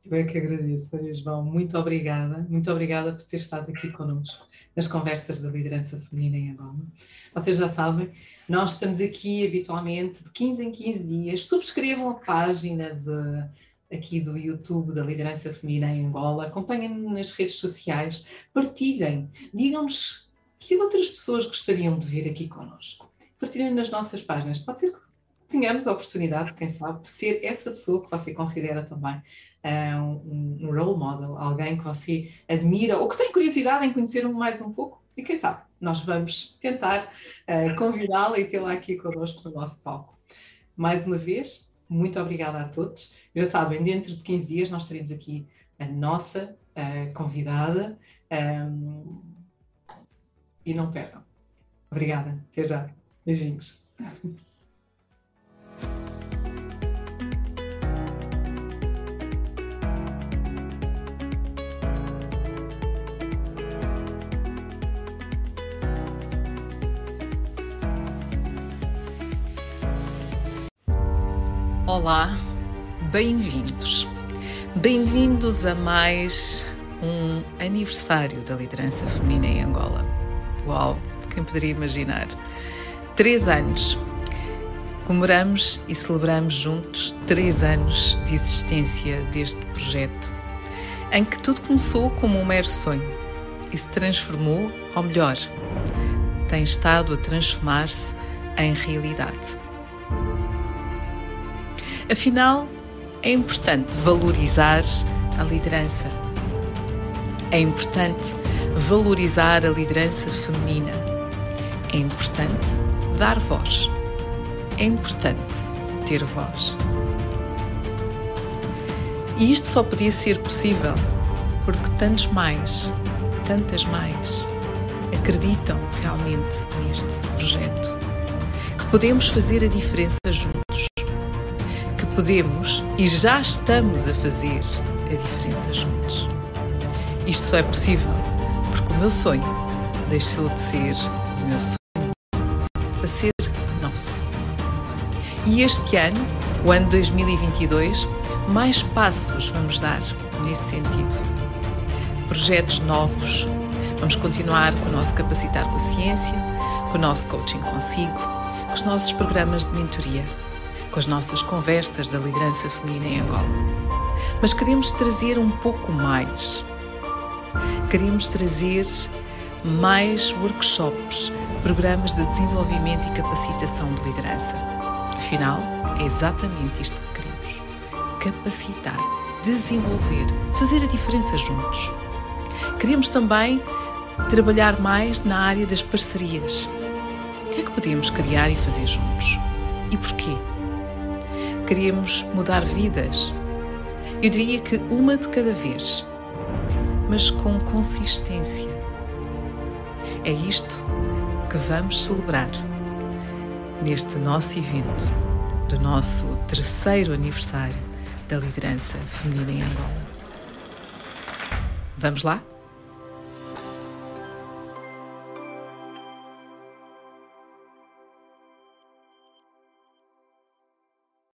Eu é que agradeço, Maria João. Muito obrigada. Muito obrigada por ter estado aqui connosco nas conversas da liderança feminina em Angola. Vocês já sabem, nós estamos aqui habitualmente de 15 em 15 dias. Subscrevam a página de, aqui do YouTube da Liderança Feminina em Angola. Acompanhem-nos nas redes sociais. Partilhem. Digam-nos que outras pessoas gostariam de vir aqui connosco. Partilhem nas nossas páginas. Pode ser que tenhamos a oportunidade, quem sabe, de ter essa pessoa que você considera também uh, um, um, role model, alguém que você admira ou que tem curiosidade em conhecer mais um pouco, e quem sabe, nós vamos tentar uh, convidá-la e tê-la aqui connosco no nosso palco. Mais uma vez, muito obrigada a todos. Já sabem, dentro de 15 dias nós teremos aqui a nossa uh, convidada um, e não percam. Obrigada, até já. Beijinhos. Olá, bem-vindos. Bem-vindos a mais um aniversário da liderança feminina em Angola. Uau, quem poderia imaginar? Três anos. Comemoramos e celebramos juntos três anos de existência deste projeto, em que tudo começou como um mero sonho e se transformou ao melhor. Tem estado a transformar-se em realidade. Afinal, é importante valorizar a liderança. É importante valorizar a liderança feminina. É importante dar voz. É importante ter voz. E isto só podia ser possível porque tantos mais, tantas mais, acreditam realmente neste projeto. Que podemos fazer a diferença juntos podemos e já estamos a fazer a diferença juntos. Isto só é possível porque o meu sonho deixou de ser o meu sonho a ser nosso. E este ano, o ano 2022, mais passos vamos dar nesse sentido. Projetos novos. Vamos continuar com o nosso Capacitar com a Ciência, com o nosso Coaching Consigo, com os nossos programas de mentoria com as nossas conversas da liderança feminina em Angola. Mas queremos trazer um pouco mais. Queremos trazer mais workshops, programas de desenvolvimento e capacitação de liderança. Afinal, é exatamente isto que queremos: capacitar, desenvolver, fazer a diferença juntos. Queremos também trabalhar mais na área das parcerias. O que é que podemos criar e fazer juntos? E porquê? queremos mudar vidas. Eu diria que uma de cada vez. mas com consistência. É isto que vamos celebrar neste nosso evento do nosso terceiro aniversário da liderança feminina em Angola. Vamos lá?